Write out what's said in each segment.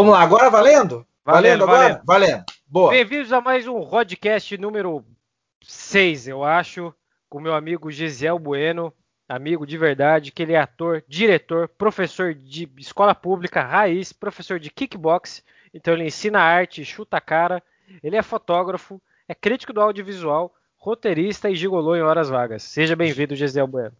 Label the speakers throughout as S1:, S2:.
S1: Vamos lá, agora valendo? Valendo, valendo agora? Valendo. valendo.
S2: Boa. Bem-vindos a mais um podcast número 6, eu acho, com meu amigo Gisiel Bueno, amigo de verdade, que ele é ator, diretor, professor de escola pública, raiz, professor de kickbox, então ele ensina arte, chuta a cara, ele é fotógrafo, é crítico do audiovisual, roteirista e gigolô em horas vagas. Seja bem-vindo, Gisiel Bueno.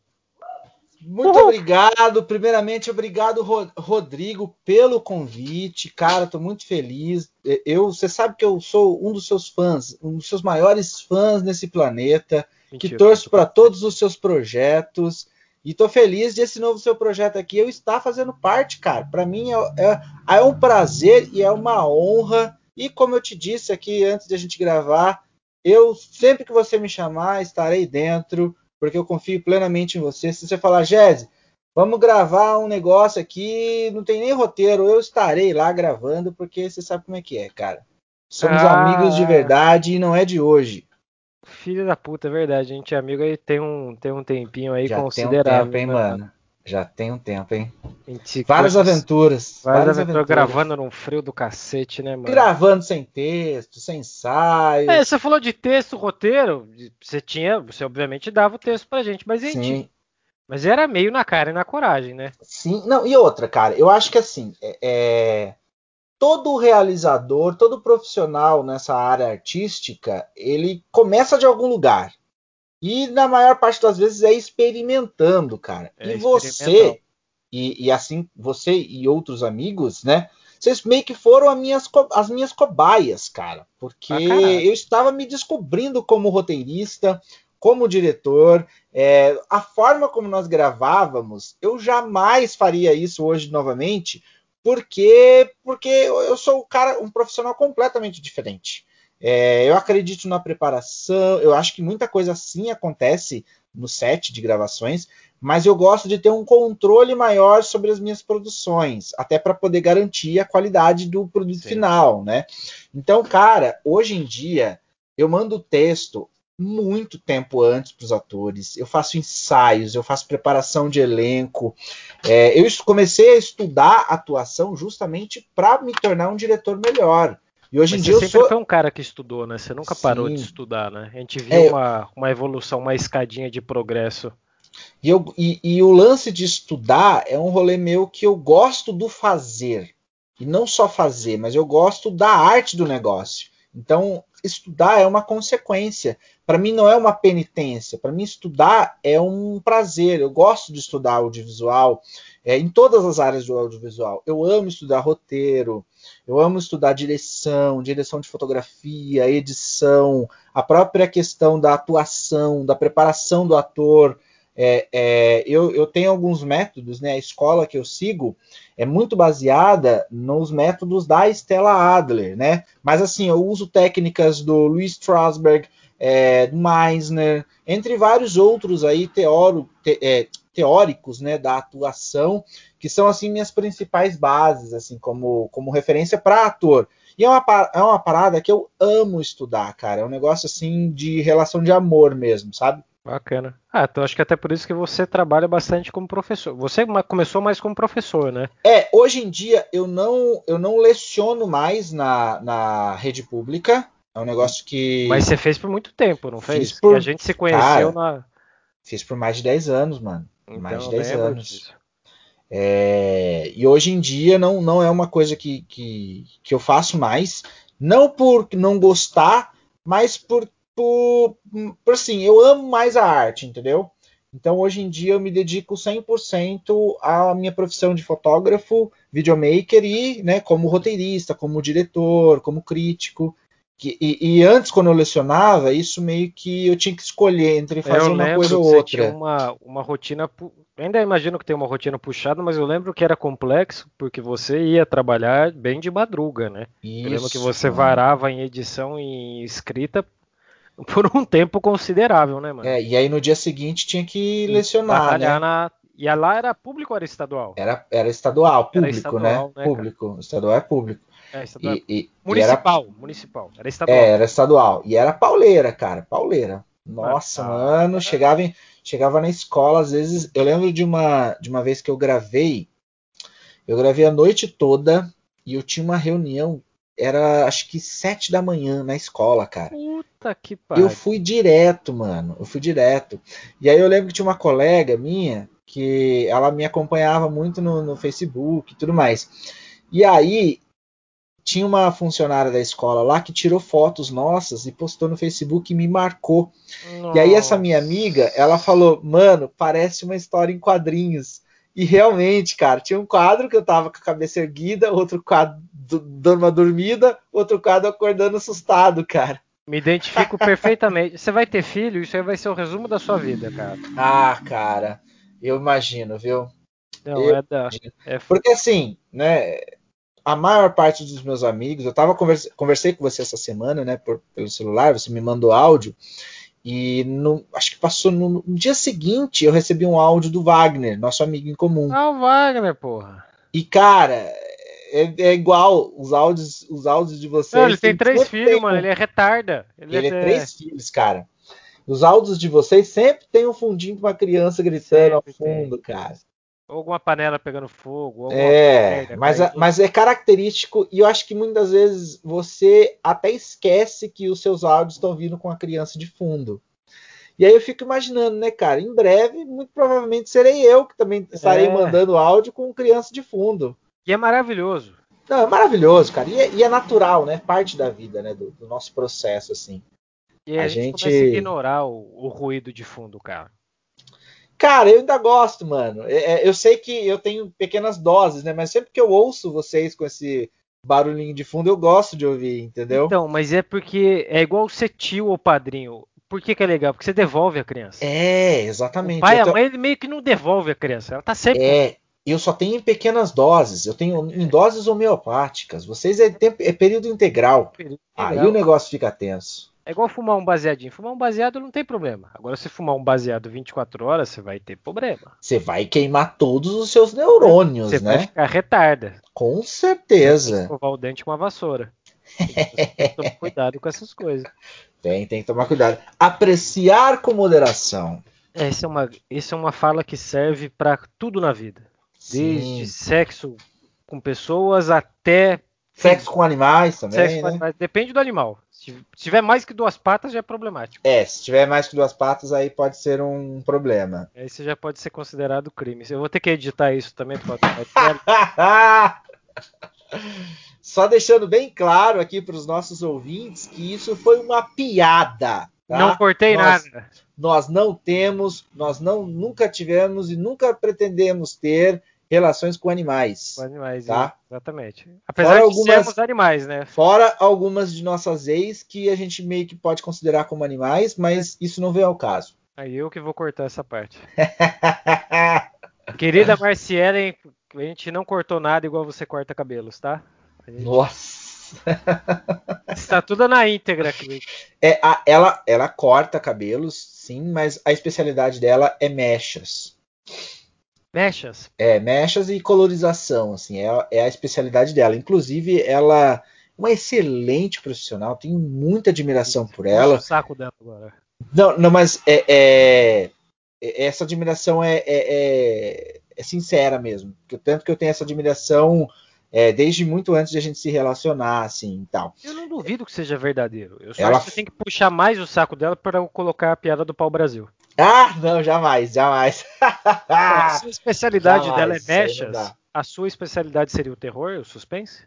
S1: Muito obrigado. Primeiramente, obrigado, Rodrigo, pelo convite. Cara, estou muito feliz. Eu, você sabe que eu sou um dos seus fãs, um dos seus maiores fãs nesse planeta, Mentira, que torço para todos os seus projetos. E estou feliz de esse novo seu projeto aqui eu estar fazendo parte, cara. Para mim é, é, é um prazer e é uma honra. E como eu te disse aqui antes de a gente gravar, eu sempre que você me chamar estarei dentro porque eu confio plenamente em você. Se você falar, Jéssica, vamos gravar um negócio aqui, não tem nem roteiro, eu estarei lá gravando, porque você sabe como é que é, cara. Somos ah, amigos de verdade e não é de hoje.
S2: Filho da puta, é verdade. A gente é amigo aí tem um, tem um tempinho aí Já considerável.
S1: Tem um tempo, hein, mano? Já tem um tempo, hein? Várias aventuras.
S2: Várias, aventuras. Gravando num frio do cacete, né, mano?
S1: Gravando sem texto, sem ensaio.
S2: É, você falou de texto, roteiro. Você tinha. Você obviamente dava o texto pra gente, mas a gente. Mas era meio na cara e na coragem, né?
S1: Sim, não, e outra, cara, eu acho que assim, é, é todo realizador, todo profissional nessa área artística, ele começa de algum lugar. E na maior parte das vezes é experimentando, cara. É e você, e, e, assim, você e outros amigos, né? Vocês meio que foram as minhas, as minhas cobaias, cara. Porque ah, eu estava me descobrindo como roteirista, como diretor. É, a forma como nós gravávamos, eu jamais faria isso hoje novamente, porque porque eu sou um cara, um profissional completamente diferente. É, eu acredito na preparação, eu acho que muita coisa assim acontece no set de gravações, mas eu gosto de ter um controle maior sobre as minhas produções, até para poder garantir a qualidade do produto Sim. final, né? Então, cara, hoje em dia eu mando texto muito tempo antes para os atores, eu faço ensaios, eu faço preparação de elenco, é, eu comecei a estudar atuação justamente para me tornar um diretor melhor.
S2: E hoje Mas em dia você sempre sou... foi um cara que estudou, né? Você nunca parou Sim. de estudar, né? A gente viu é, uma, uma evolução, uma escadinha de progresso.
S1: E, eu, e, e, o lance de estudar é um rolê meu que eu gosto do fazer. E não só fazer, mas eu gosto da arte do negócio. Então, estudar é uma consequência. Para mim, não é uma penitência. Para mim, estudar é um prazer. Eu gosto de estudar audiovisual é, em todas as áreas do audiovisual. Eu amo estudar roteiro, eu amo estudar direção, direção de fotografia, edição, a própria questão da atuação, da preparação do ator. É, é, eu, eu, tenho alguns métodos, né? A escola que eu sigo é muito baseada nos métodos da Stella Adler, né? Mas assim, eu uso técnicas do Louis Strasberg, é, do Meisner, entre vários outros aí te, é, teóricos, né, da atuação que são assim minhas principais bases, assim, como, como referência para ator. E é uma, é uma parada que eu amo estudar, cara. É um negócio assim de relação de amor mesmo, sabe?
S2: Bacana. Ah, então acho que até por isso que você trabalha bastante como professor. Você começou mais como professor, né?
S1: É, hoje em dia eu não, eu não leciono mais na, na rede pública. É um negócio que.
S2: Mas você fez por muito tempo, não fez? Fiz por... a gente se conheceu cara, na.
S1: Fiz por mais de 10 anos, mano. Então, mais de 10 anos. É, e hoje em dia não, não é uma coisa que, que, que eu faço mais, não por não gostar, mas por, por, por assim, eu amo mais a arte, entendeu? Então hoje em dia eu me dedico 100% à minha profissão de fotógrafo, videomaker e né, como roteirista, como diretor, como crítico. E, e, antes, quando eu lecionava, isso meio que eu tinha que escolher entre fazer uma coisa ou outra.
S2: Tinha uma, uma rotina ainda imagino que tem uma rotina puxada, mas eu lembro que era complexo, porque você ia trabalhar bem de madruga, né? Isso, eu lembro que você varava em edição e escrita por um tempo considerável, né, mano?
S1: É, e aí no dia seguinte tinha que lecionar, né? Na...
S2: E lá era público ou era estadual?
S1: Era, era estadual, público, era estadual, né? né público. Estadual é público.
S2: É, estadual. E, e, municipal, e era... municipal. Era estadual.
S1: É, era estadual. E era pauleira, cara, pauleira. Nossa, ah, mano, chegava em chegava na escola, às vezes. Eu lembro de uma, de uma vez que eu gravei. Eu gravei a noite toda. e eu tinha uma reunião, era acho que sete da manhã na escola, cara.
S2: Puta que pariu.
S1: Eu fui direto, mano. Eu fui direto. E aí eu lembro que tinha uma colega minha que ela me acompanhava muito no, no Facebook e tudo mais. E aí tinha uma funcionária da escola lá que tirou fotos nossas e postou no Facebook e me marcou. Nossa. E aí essa minha amiga, ela falou: "Mano, parece uma história em quadrinhos". E realmente, cara, tinha um quadro que eu tava com a cabeça erguida, outro quadro dando uma dormida, outro quadro acordando assustado, cara.
S2: Me identifico perfeitamente. Você vai ter filho, isso aí vai ser o resumo da sua vida, cara.
S1: Ah, cara, eu imagino, viu?
S2: Não, eu é da.
S1: É... Porque assim, né? A maior parte dos meus amigos, eu tava converse, conversei com você essa semana, né, por, pelo celular, você me mandou áudio. E no, acho que passou no, no, dia seguinte eu recebi um áudio do Wagner, nosso amigo em comum.
S2: Ah, o Wagner, porra.
S1: E cara, é, é igual os áudios, os áudios de vocês.
S2: Não, ele tem três filhos, mano. Ele é retarda.
S1: Ele, ele é, é três filhos, cara. Os áudios de vocês sempre tem um fundinho com uma criança gritando ao fundo, tem. cara.
S2: Alguma panela pegando fogo.
S1: é, mas, é, mas é característico e eu acho que muitas vezes você até esquece que os seus áudios estão vindo com a criança de fundo. E aí eu fico imaginando, né, cara? Em breve, muito provavelmente serei eu que também estarei é. mandando áudio com criança de fundo.
S2: E é maravilhoso.
S1: Não, é maravilhoso, cara. E é, e é natural, né? Parte da vida, né? Do, do, nosso processo, assim.
S2: E a, a gente, gente começa a ignorar o, o ruído de fundo, cara.
S1: Cara, eu ainda gosto, mano. É, é, eu sei que eu tenho pequenas doses, né? Mas sempre que eu ouço vocês com esse barulhinho de fundo, eu gosto de ouvir, entendeu?
S2: Então, mas é porque é igual ser tio ou padrinho. Por que, que é legal? Porque você devolve a criança.
S1: É, exatamente. O
S2: pai a mãe, ele meio que não devolve a criança. Ela tá sempre.
S1: É, eu só tenho em pequenas doses. Eu tenho em doses homeopáticas. Vocês é, tempo, é período integral. período integral. Aí o negócio fica tenso.
S2: É igual fumar um baseadinho. Fumar um baseado não tem problema. Agora, se fumar um baseado 24 horas, você vai ter problema.
S1: Você vai queimar todos os seus neurônios,
S2: você
S1: né?
S2: Você vai ficar retarda.
S1: Com certeza.
S2: Escovar o dente com uma vassoura. Tem que tomar cuidado com essas coisas.
S1: Tem, tem que tomar cuidado. Apreciar com moderação.
S2: Essa é uma, essa é uma fala que serve para tudo na vida. Desde Sim. sexo com pessoas até
S1: Sexo com animais também. Sexo né? com animais.
S2: Depende do animal. Se tiver mais que duas patas, já é problemático.
S1: É, se tiver mais que duas patas, aí pode ser um problema.
S2: Aí você já pode ser considerado crime. Eu vou ter que editar isso também.
S1: Só deixando bem claro aqui para os nossos ouvintes que isso foi uma piada. Tá?
S2: Não cortei nós, nada.
S1: Nós não temos, nós não nunca tivemos e nunca pretendemos ter relações com animais.
S2: Com animais, tá? exatamente. Apesar fora de algumas, sermos animais, né?
S1: Fora algumas de nossas ex que a gente meio que pode considerar como animais, mas é. isso não vem ao caso.
S2: Aí eu que vou cortar essa parte. Querida Marcielen, a gente não cortou nada igual você corta cabelos, tá? Gente...
S1: Nossa!
S2: Está tudo na íntegra aqui.
S1: É, a, ela, ela corta cabelos, sim, mas a especialidade dela é mechas.
S2: Mechas?
S1: É, mechas e colorização, assim, é, é a especialidade dela. Inclusive, ela é uma excelente profissional, tenho muita admiração por ela. O
S2: saco dela agora.
S1: Não, não mas é, é, é essa admiração é, é, é, é, sincera mesmo. Tanto que eu tenho essa admiração é, desde muito antes de a gente se relacionar, assim, e tal.
S2: Eu não duvido que seja verdadeiro. Eu só ela... acho que você tem que puxar mais o saco dela para colocar a piada do pau Brasil.
S1: Ah, não, jamais, jamais.
S2: a sua especialidade jamais, dela é mechas. A sua especialidade seria o terror, o suspense?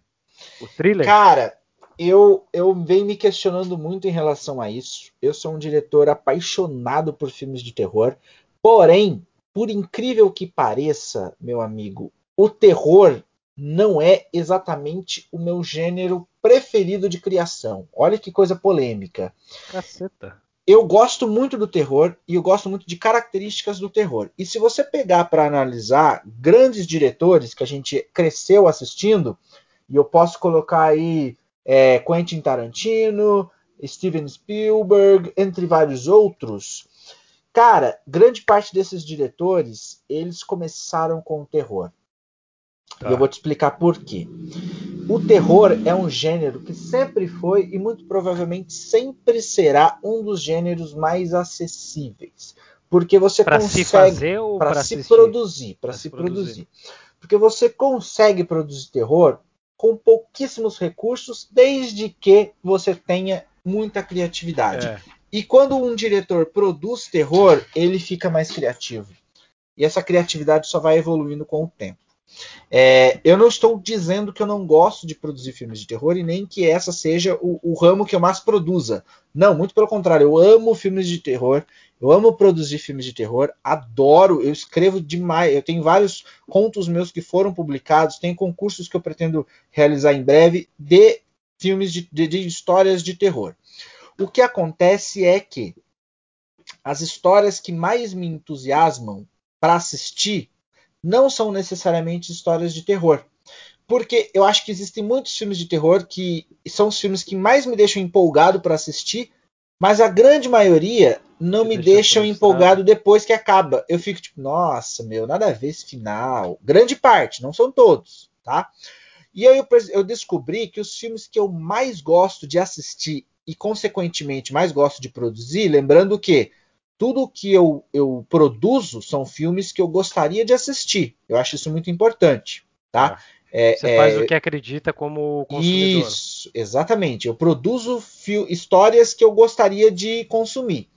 S2: O thriller?
S1: Cara, eu, eu venho me questionando muito em relação a isso. Eu sou um diretor apaixonado por filmes de terror. Porém, por incrível que pareça, meu amigo, o terror não é exatamente o meu gênero preferido de criação. Olha que coisa polêmica.
S2: Caceta
S1: eu gosto muito do terror e eu gosto muito de características do terror. E se você pegar para analisar grandes diretores que a gente cresceu assistindo, e eu posso colocar aí é, Quentin Tarantino, Steven Spielberg, entre vários outros, cara, grande parte desses diretores eles começaram com o terror. Tá. E eu vou te explicar por quê. O terror é um gênero que sempre foi e muito provavelmente sempre será um dos gêneros mais acessíveis, porque você
S2: pra
S1: consegue
S2: para
S1: se produzir, para se produzir. produzir. Porque você consegue produzir terror com pouquíssimos recursos, desde que você tenha muita criatividade. É. E quando um diretor produz terror, ele fica mais criativo. E essa criatividade só vai evoluindo com o tempo. É, eu não estou dizendo que eu não gosto de produzir filmes de terror e nem que essa seja o, o, ramo que eu mais produza. Não, muito pelo contrário, eu amo filmes de terror, eu amo produzir filmes de terror, adoro, eu escrevo demais, eu tenho vários contos meus que foram publicados, tem concursos que eu pretendo realizar em breve de filmes de, de, de histórias de terror. O que acontece é que as histórias que mais me entusiasmam para assistir não são necessariamente histórias de terror. Porque eu acho que existem muitos filmes de terror que são os filmes que mais me deixam empolgado para assistir, mas a grande maioria não me deixam empolgado depois que acaba. Eu fico tipo, nossa, meu, nada a ver esse final. Grande parte, não são todos, tá? E aí eu, eu descobri que os filmes que eu mais gosto de assistir e, consequentemente, mais gosto de produzir, lembrando que tudo que eu, eu produzo são filmes que eu gostaria de assistir. Eu acho isso muito importante, tá?
S2: É, Você é, faz o que acredita como consumidor.
S1: Isso, exatamente. Eu produzo histórias que eu gostaria de consumir.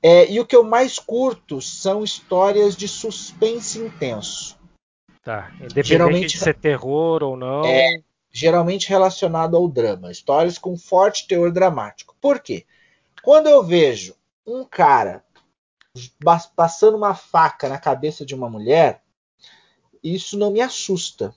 S1: É, e o que eu mais curto são histórias de suspense intenso.
S2: Tá. Independente geralmente, de ser terror ou não.
S1: É, geralmente relacionado ao drama. Histórias com forte teor dramático. Por quê? Quando eu vejo um cara passando uma faca na cabeça de uma mulher, isso não me assusta.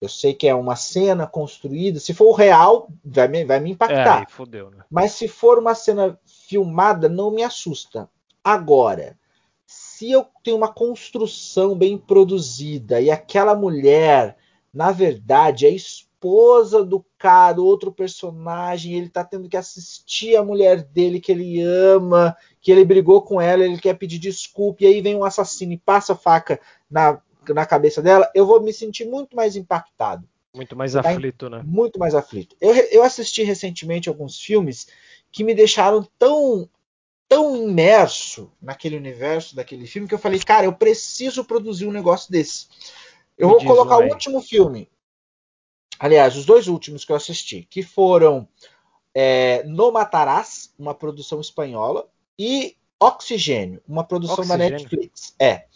S1: Eu sei que é uma cena construída. Se for real, vai me, vai me impactar. É,
S2: fodeu, né?
S1: Mas se for uma cena filmada, não me assusta. Agora, se eu tenho uma construção bem produzida e aquela mulher, na verdade, é esposa do cara, outro personagem, ele tá tendo que assistir a mulher dele que ele ama, que ele brigou com ela, ele quer pedir desculpa, e aí vem um assassino e passa a faca na, na cabeça dela, eu vou me sentir muito mais impactado.
S2: Muito mais tá? aflito, né?
S1: Muito mais aflito. Eu, eu assisti recentemente alguns filmes que me deixaram tão tão imerso naquele universo daquele filme que eu falei, cara, eu preciso produzir um negócio desse. Eu me vou colocar o último filme, Aliás, os dois últimos que eu assisti, que foram é, No Matarás, uma produção espanhola, e Oxigênio, uma produção Oxigênio. da Netflix. É.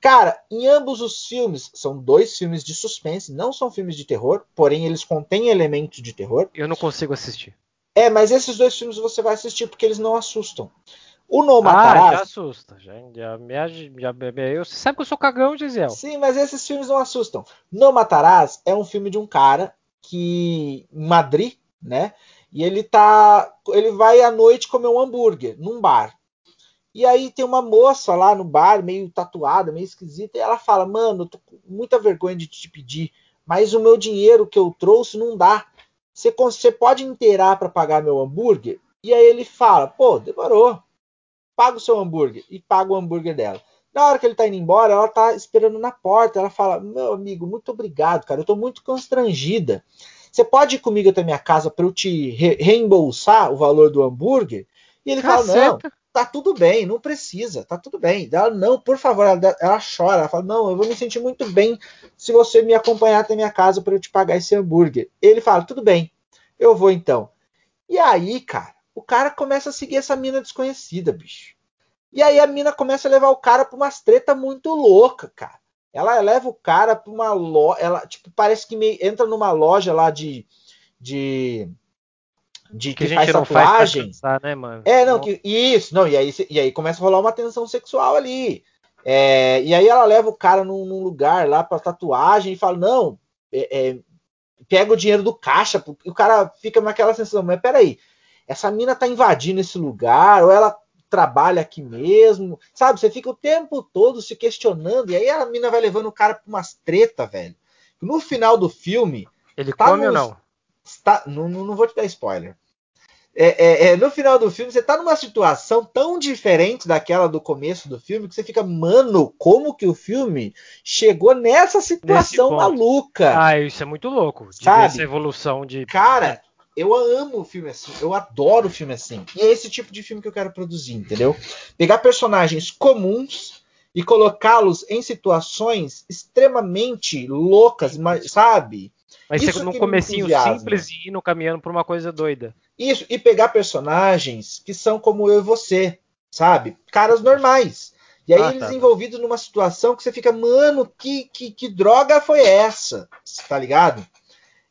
S1: Cara, em ambos os filmes, são dois filmes de suspense, não são filmes de terror, porém eles contêm elementos de terror.
S2: Eu não consigo assistir.
S1: É, mas esses dois filmes você vai assistir porque eles não assustam. O No Matarás. Ah,
S2: já assusta. Já, já, já, já, eu, você sabe que eu sou cagão, Gisele.
S1: Sim, mas esses filmes não assustam. No Matarás é um filme de um cara que. em Madrid, né? E ele tá. Ele vai à noite comer um hambúrguer num bar. E aí tem uma moça lá no bar, meio tatuada, meio esquisita, e ela fala: Mano, tô com muita vergonha de te pedir, mas o meu dinheiro que eu trouxe não dá. Você, você pode inteirar para pagar meu hambúrguer? E aí ele fala: Pô, demorou paga o seu hambúrguer e paga o hambúrguer dela. Na hora que ele tá indo embora, ela tá esperando na porta. Ela fala: Meu amigo, muito obrigado, cara. Eu tô muito constrangida. Você pode ir comigo até minha casa para eu te re reembolsar o valor do hambúrguer? E ele Caceta. fala: Não, tá tudo bem, não precisa, tá tudo bem. Ela, não, por favor, ela, ela chora. Ela fala: Não, eu vou me sentir muito bem se você me acompanhar até minha casa para eu te pagar esse hambúrguer. Ele fala: Tudo bem, eu vou então. E aí, cara o cara começa a seguir essa mina desconhecida, bicho. E aí a mina começa a levar o cara pra umas treta muito louca, cara. Ela leva o cara pra uma loja. Ela, tipo, parece que me... entra numa loja lá de. de de que, que faz tatuagem. Faz
S2: né, mano?
S1: É, não, que, isso, não, e aí, e aí começa a rolar uma tensão sexual ali. É, e aí ela leva o cara num, num lugar lá para tatuagem e fala: não, é, é, pega o dinheiro do caixa, e o cara fica naquela sensação, mas peraí, essa mina tá invadindo esse lugar, ou ela trabalha aqui mesmo, sabe? Você fica o tempo todo se questionando, e aí a mina vai levando o cara pra umas treta, velho. No final do filme.
S2: Ele tá come nos, ou não?
S1: Está, não? Não vou te dar spoiler. É, é, é, no final do filme, você tá numa situação tão diferente daquela do começo do filme que você fica, mano, como que o filme chegou nessa situação maluca?
S2: Ah, isso é muito louco. Sabe? Essa evolução de.
S1: Cara, eu amo filme assim, eu adoro filme assim. E é esse tipo de filme que eu quero produzir, entendeu? Pegar personagens comuns e colocá-los em situações extremamente loucas, sabe?
S2: Mas
S1: Isso
S2: num comecinho simples e indo caminhando pra uma coisa doida.
S1: Isso, e pegar personagens que são como eu e você, sabe? Caras normais. E aí
S2: Ah,
S1: eles
S2: tá.
S1: envolvidos numa situação que você fica, mano, que, que, que droga foi essa? Tá ligado?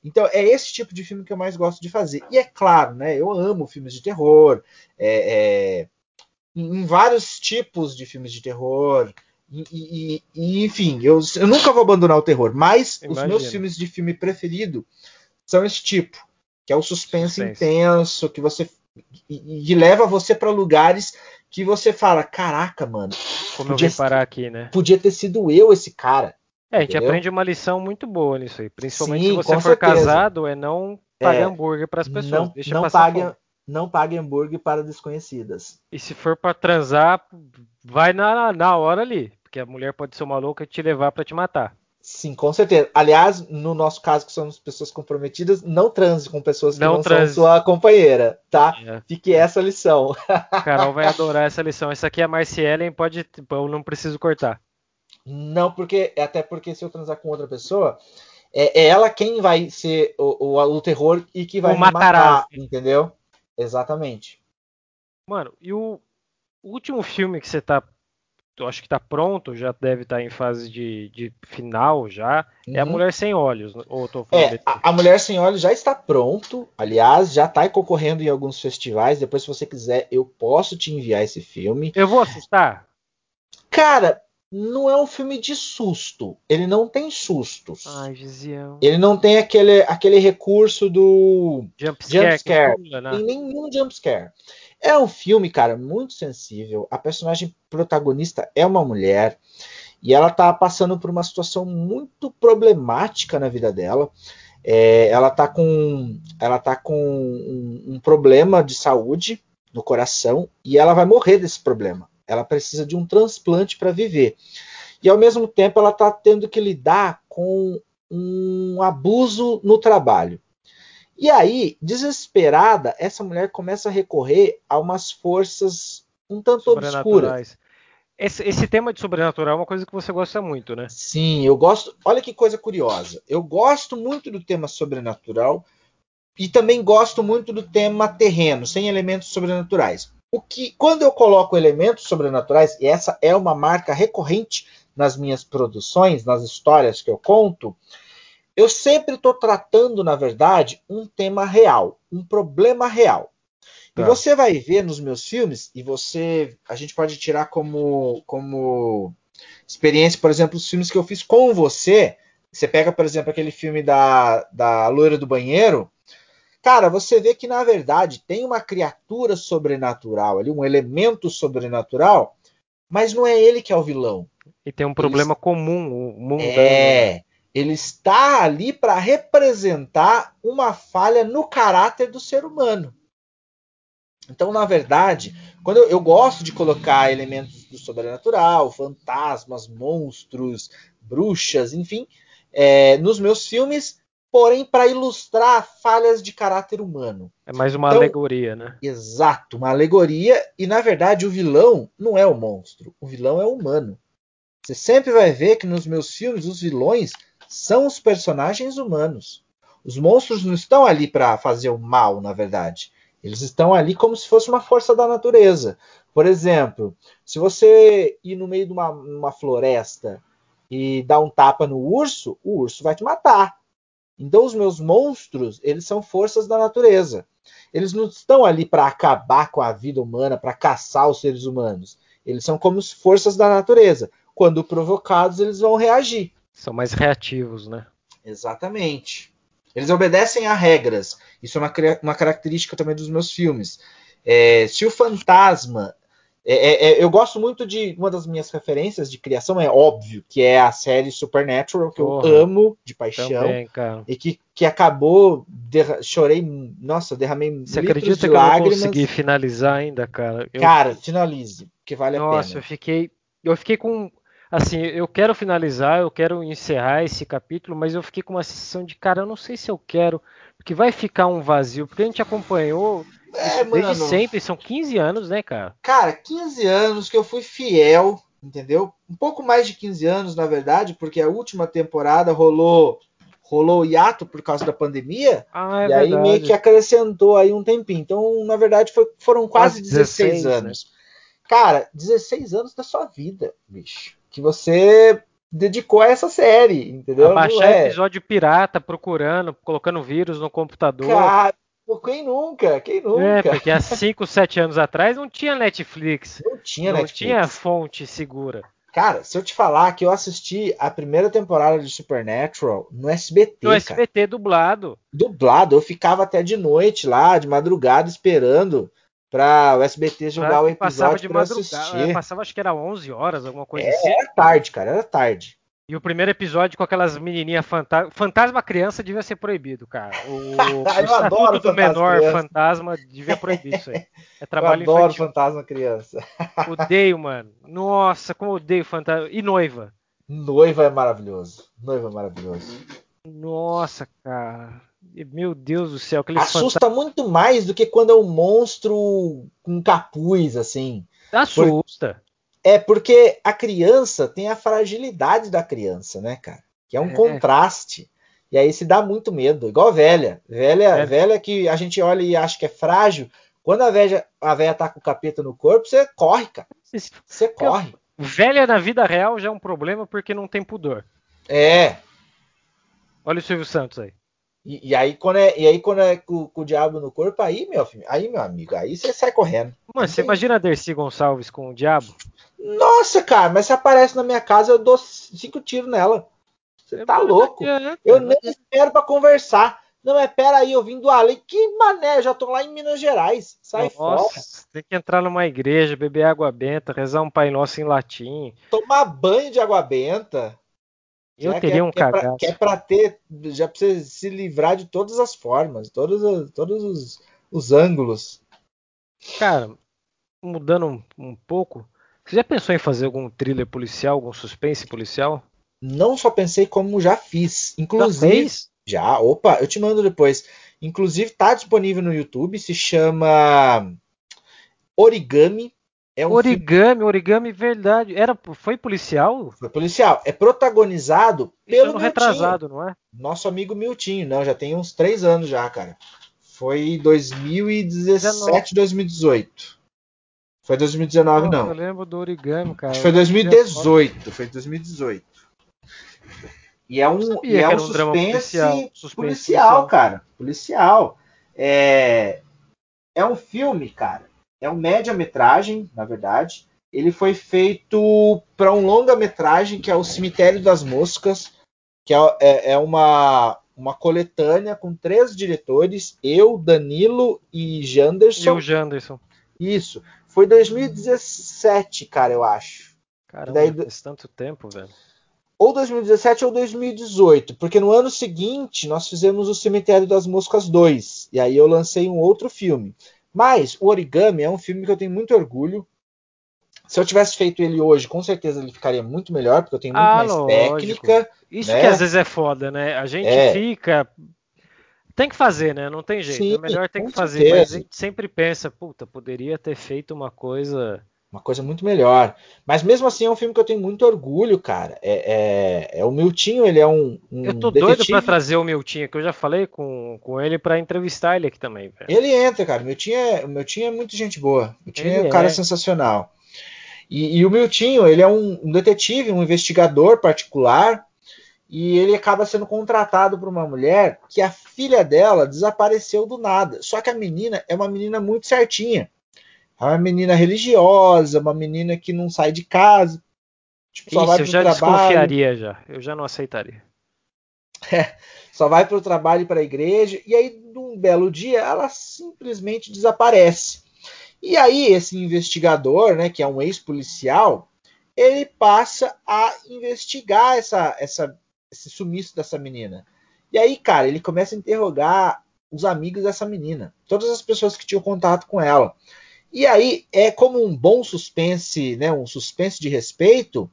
S1: Então é esse tipo de filme que eu mais gosto de fazer. E é claro, né? Eu amo filmes de terror, é, é, em vários tipos de filmes de terror. E, e- e, enfim, eu, eu nunca vou abandonar o terror, mas os
S2: Imagino.
S1: meus filmes de filme preferido são esse tipo, que é o suspense,
S2: Suspense.
S1: intenso, que você e, e leva você para lugares que você fala, caraca, mano,
S2: Como eu
S1: Podia
S2: vim parar aqui, né?
S1: podia ter sido eu esse cara.
S2: É, a gente
S1: Entendeu?
S2: aprende uma lição muito boa nisso aí. Principalmente
S1: Sim,
S2: se você for
S1: certeza.
S2: casado, é não pagar
S1: É,
S2: hambúrguer pras pessoas.
S1: Não,
S2: Deixa
S1: não
S2: passar
S1: pague,
S2: fome.
S1: não pague hambúrguer para desconhecidas.
S2: E se for pra transar, vai na, na hora ali. Porque a mulher pode ser uma louca e te levar pra te matar.
S1: Sim, com certeza. Aliás, no nosso caso, que somos pessoas comprometidas, não transe com pessoas que
S2: Não
S1: não, são sua companheira, tá?
S2: É.
S1: Fique essa lição.
S2: Carol vai adorar essa lição. Essa aqui é a Marciellen, pode. Eu não preciso cortar.
S1: Não, porque até porque se eu transar com outra pessoa, é, é ela quem vai ser o, o, o terror e que vai
S2: O
S1: me matar, entendeu? Exatamente.
S2: Mano, e o, último filme que você tá. Eu acho que tá pronto, já deve estar em fase de, de final já. É a
S1: Uhum.
S2: Mulher Sem Olhos. Ou eu tô falando
S1: É, a, a Mulher Sem Olhos já está pronto. Aliás, já está concorrendo em alguns festivais. Depois, se você quiser, eu posso te enviar esse filme.
S2: Eu vou assustar?
S1: Cara, não é um filme de susto. Ele não tem sustos.
S2: Ai, Gisiel.
S1: Ele não tem aquele, aquele recurso do.
S2: Jump scare.
S1: Jump scare.
S2: né?
S1: Tem nenhum jumpscare. É um filme, cara, muito sensível. A personagem protagonista é uma mulher. E ela tá passando por uma situação muito problemática na vida dela. É, ela tá com, ela tá com um, um problema de saúde no coração e ela vai morrer desse problema. Ela precisa de um transplante para viver. E ao mesmo tempo ela está tendo que lidar com um abuso no trabalho. E aí, desesperada, essa mulher começa a recorrer a umas forças um tanto obscuras.
S2: Esse, esse tema de sobrenatural é uma coisa que você gosta muito, né?
S1: Sim, eu gosto. Olha que coisa curiosa. Eu gosto muito do tema sobrenatural e também gosto muito do tema terreno, sem elementos sobrenaturais. O que, quando eu coloco elementos sobrenaturais, e essa é uma marca recorrente nas minhas produções, nas histórias que eu conto, eu sempre estou tratando, na verdade, um tema real, um problema real. E
S2: Tá.
S1: você vai ver nos meus filmes, e você. A gente pode tirar como, como experiência, por exemplo, os filmes que eu fiz com você. Você pega, por exemplo, aquele filme da, da loira do banheiro. Cara, você vê que na verdade tem uma criatura sobrenatural ali, um elemento sobrenatural, mas não é ele que é o vilão.
S2: E tem um problema comum, o mundano.
S1: É, ele está ali para representar uma falha no caráter do ser humano. Então, na verdade, quando eu, eu gosto de colocar elementos do sobrenatural, fantasmas, monstros, bruxas, enfim, é, nos meus filmes, porém para ilustrar falhas de caráter humano.
S2: É mais uma
S1: Então-
S2: alegoria, né?
S1: Exato, uma alegoria, e na verdade o vilão não é o monstro, o vilão é o humano. Você sempre vai ver que nos meus filmes os vilões são os personagens humanos. Os monstros não estão ali para fazer o mal, na verdade. Eles estão ali como se fosse uma força da natureza. Por exemplo, se você ir no meio de uma, uma floresta e dar um tapa no urso, o urso vai te matar. Então os meus monstros, eles são forças da natureza. Eles não estão ali para acabar com a vida humana, para caçar os seres humanos. Eles são como forças da natureza. Quando provocados, eles vão reagir.
S2: São mais reativos, né?
S1: Exatamente. Eles obedecem a regras. Isso é uma, uma característica também dos meus filmes. É, se o fantasma. É, é, é, eu gosto muito de. Uma das minhas referências de criação é óbvio, que é a série Supernatural, que
S2: Porra.
S1: eu amo de paixão.
S2: Também.
S1: E que, que acabou. derra- chorei. Nossa, derramei
S2: Você acredita
S1: de
S2: que eu não
S1: lágrimas.
S2: consegui finalizar ainda, cara? Eu-
S1: Cara, finalize, porque vale a
S2: Nossa,
S1: pena.
S2: eu fiquei. Eu fiquei com. Assim, eu quero finalizar, eu quero encerrar esse capítulo, mas eu fiquei com uma sensação de, cara, eu não sei se eu quero, porque vai ficar um vazio, porque a gente acompanhou
S1: É,
S2: desde
S1: mano.
S2: sempre, são 15 anos, né, cara?
S1: Cara, 15 anos que eu fui fiel, entendeu? Um pouco mais de 15 anos, na verdade, porque a última temporada rolou rolou o hiato por causa da pandemia,
S2: Ah, é
S1: e aí
S2: verdade.
S1: meio que acrescentou aí um tempinho. Então, na verdade, foi- foram quase
S2: Quase
S1: 16,
S2: 16, né?
S1: anos. Cara, 16 anos da sua vida, bicho. Que você dedicou a essa série, entendeu?
S2: A baixar
S1: é...
S2: episódio pirata, procurando, colocando vírus no computador.
S1: Cara, quem nunca? Quem
S2: É,
S1: nunca?
S2: porque há 5, 7 anos atrás não tinha Netflix.
S1: Não tinha
S2: não
S1: Netflix.
S2: tinha fonte segura.
S1: Cara, se eu te falar que eu assisti a primeira temporada de Supernatural no SBT,
S2: No
S1: cara,
S2: SBT dublado.
S1: dublado, eu ficava até de noite lá, de madrugada, esperando pra o SBT jogar o
S2: passava
S1: episódio
S2: de
S1: pra
S2: madrugada.
S1: assistir.
S2: é, Passava acho que era 11 horas, alguma coisa
S1: É,
S2: assim.
S1: Era tarde, cara, era tarde.
S2: E o primeiro episódio com aquelas menininhas fantasma. Fantasma criança devia ser proibido, cara. O,
S1: Eu adoro
S2: do
S1: fantasma
S2: menor
S1: criança.
S2: fantasma devia proibir isso aí. É
S1: Eu
S2: trabalho
S1: adoro
S2: infantil.
S1: fantasma criança.
S2: Odeio, mano. Nossa, como eu odeio fantasma. E noiva.
S1: Noiva é maravilhoso. Noiva é maravilhoso.
S2: Nossa, cara. Meu Deus do céu.
S1: Assusta muito mais do que quando é um monstro com capuz, assim.
S2: Assusta.
S1: É porque a criança tem a fragilidade da criança, né, cara? Que é um
S2: É.
S1: contraste. E aí se dá muito medo, igual velha. Velha,
S2: É.
S1: velha que a gente olha e acha que é frágil. Quando a velha, a velha tá com o capeta no corpo, você corre, cara. Você corre.
S2: Velha na vida real já é um problema porque não tem pudor.
S1: É.
S2: Olha o Silvio Santos aí.
S1: E, e aí quando é, e aí quando é com, com o diabo no corpo, aí, meu filho, aí, meu amigo, aí você sai correndo.
S2: Mano, você imagina a Dercy Gonçalves com o diabo?
S1: Nossa, cara, mas se aparece na minha casa, eu dou cinco tiros nela. Você tá
S2: Não
S1: louco?
S2: adianta,
S1: Eu
S2: não
S1: nem espero pra conversar. Não, mas pera aí, eu vim do além. Que mané, eu já tô lá em Minas Gerais. Sai fora.
S2: Nossa, tem que entrar numa igreja, beber água benta, rezar um Pai Nosso em latim.
S1: Tomar banho de água benta.
S2: Eu
S1: Já
S2: teria
S1: que é-
S2: um
S1: que é pra-
S2: cagaço.
S1: Que é pra ter, já você se livrar de todas as formas, todos, os- todos os, os ângulos.
S2: Cara, mudando um, um pouco, você já pensou em fazer algum thriller policial, algum suspense policial?
S1: Não só pensei como já fiz. Inclusive? Já, opa, eu te mando depois. Inclusive, tá disponível no YouTube, se chama Origami. É um filme
S2: Origami, origami, verdade. Era, foi policial?
S1: foi policial. É protagonizado
S2: Isso
S1: pelo Miltinho,
S2: retrasado, não é?
S1: nosso amigo Miltinho. Não, já tem uns três anos já, cara. Foi 2017, 2018. Foi 2019,
S2: Nossa,
S1: não.
S2: Eu lembro do origami, cara.
S1: Foi 2018. Foi 2018. E é um, e é um
S2: um
S1: suspense
S2: policial, suspense
S1: policial,
S2: policial.
S1: cara. Policial. É, é um filme, cara. É um média-metragem, na verdade. Ele foi feito para um longa-metragem que é o Cemitério das Moscas, que é, é- é uma, uma coletânea com três diretores, eu, Danilo e
S2: E
S1: Janderson.
S2: o Janderson.
S1: Isso. Foi 2017, cara, eu acho.
S2: Caramba,
S1: Daí-
S2: faz tanto tempo, velho.
S1: ou 2017 ou 2018, porque no ano seguinte nós fizemos o Cemitério das Moscas 2, e aí eu lancei um outro filme. Mas o Origami é um filme que eu tenho muito orgulho. Se eu tivesse feito ele hoje, com certeza ele ficaria muito melhor, porque eu tenho muito
S2: Ah,
S1: mais
S2: lógico.
S1: técnica.
S2: Isso
S1: né?
S2: que às vezes é foda, né? A gente
S1: É.
S2: fica. Tem que fazer, né? Não tem jeito.
S1: Sim,
S2: é melhor ter
S1: com
S2: que fazer.
S1: certeza.
S2: Mas a gente sempre pensa, puta, poderia ter feito uma coisa.
S1: Uma coisa muito melhor. Mas mesmo assim é um filme que eu tenho muito orgulho, cara. É, é- é o Miltinho, ele é um, um
S2: Eu tô doido
S1: detetive.
S2: pra trazer o Miltinho, que eu já falei com, com ele pra entrevistar ele aqui também, velho.
S1: Ele entra, cara. O Miltinho é, o Miltinho é muito gente boa. O Miltinho é
S2: Ele
S1: um cara
S2: é.
S1: sensacional. E, e o Miltinho, ele é um, um detetive, um investigador particular, e ele acaba sendo contratado por uma mulher que a filha dela desapareceu do nada. Só que a menina é uma menina muito certinha. É uma menina religiosa, uma menina que não sai de casa. Tipo, só
S2: Isso,
S1: vai
S2: eu
S1: pro
S2: já
S1: trabalho,
S2: desconfiaria já. Eu já não aceitaria.
S1: só vai para o trabalho e para a igreja, e aí, num belo dia, ela simplesmente desaparece. E aí, esse investigador, né, que é um ex-policial, ele passa a investigar essa, essa, esse sumiço dessa menina. E aí, cara, ele começa a interrogar os amigos dessa menina, todas as pessoas que tinham contato com ela. E aí, é como um bom suspense, né, um suspense de respeito,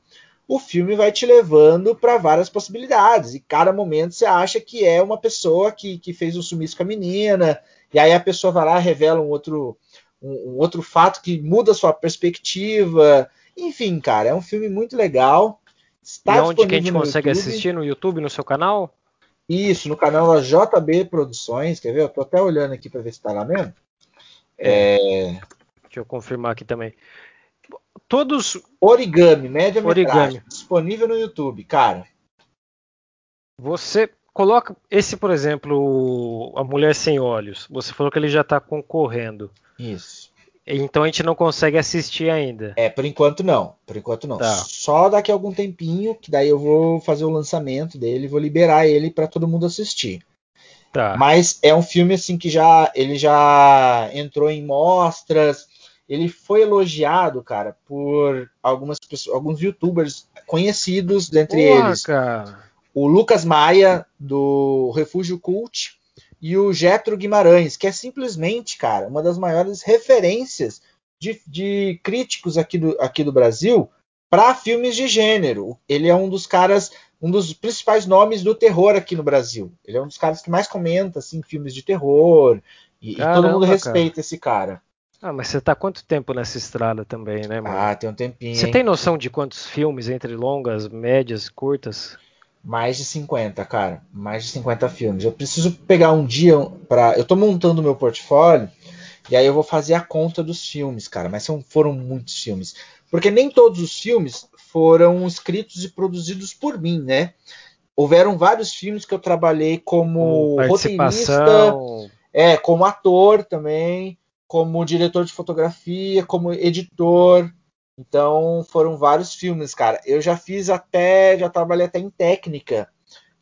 S1: o filme vai te levando para várias possibilidades. E cada momento você acha que é uma pessoa que, que fez o sumiço com a menina, e aí a pessoa vai lá e revela um outro, um, um outro fato que muda a sua perspectiva. Enfim, cara, é um filme muito legal. Está
S2: e onde que a gente consegue
S1: YouTube.
S2: assistir? No YouTube, no seu canal?
S1: Isso, no canal da JB Produções, quer ver? Eu tô até olhando aqui para ver se tá lá mesmo. É...
S2: Deixa eu confirmar aqui também. Todos.
S1: Origami, média Origami. disponível no YouTube, cara.
S2: Você coloca esse, por exemplo, a Mulher Sem Olhos. Você falou que ele já está concorrendo.
S1: Isso.
S2: Então a gente não consegue assistir ainda.
S1: É, por enquanto não. Por enquanto não. Tá. Só daqui a algum tempinho, que daí eu vou fazer o lançamento dele, vou liberar ele para todo mundo assistir. Tá. Mas é um filme assim que já ele já entrou em mostras, ele foi elogiado, cara, por algumas pessoas, alguns youtubers conhecidos dentre Porra, eles. Cara. O Lucas Maia do Refúgio Cult e o Getro Guimarães, que é simplesmente, cara, uma das maiores referências de, de críticos aqui do, aqui do Brasil para filmes de gênero. Ele é um dos caras, um dos principais nomes do terror aqui no Brasil. Ele é um dos caras que mais comenta assim filmes de terror e, Caramba, e todo mundo respeita cara. esse cara.
S2: Ah, mas você tá quanto tempo nessa estrada também, né, mano?
S1: Ah, tem um tempinho.
S2: Você
S1: hein?
S2: tem noção de quantos filmes entre longas, médias, curtas?
S1: Mais de 50, cara. Mais de 50 filmes. Eu preciso pegar um dia para. Eu tô montando meu portfólio e aí eu vou fazer a conta dos filmes, cara. Mas são, foram muitos filmes. Porque nem todos os filmes foram escritos e produzidos por mim, né? Houveram vários filmes que eu trabalhei como roteirista, é, como ator também, como diretor de fotografia, como editor. Então foram vários filmes, cara. Eu já fiz até, já trabalhei até em técnica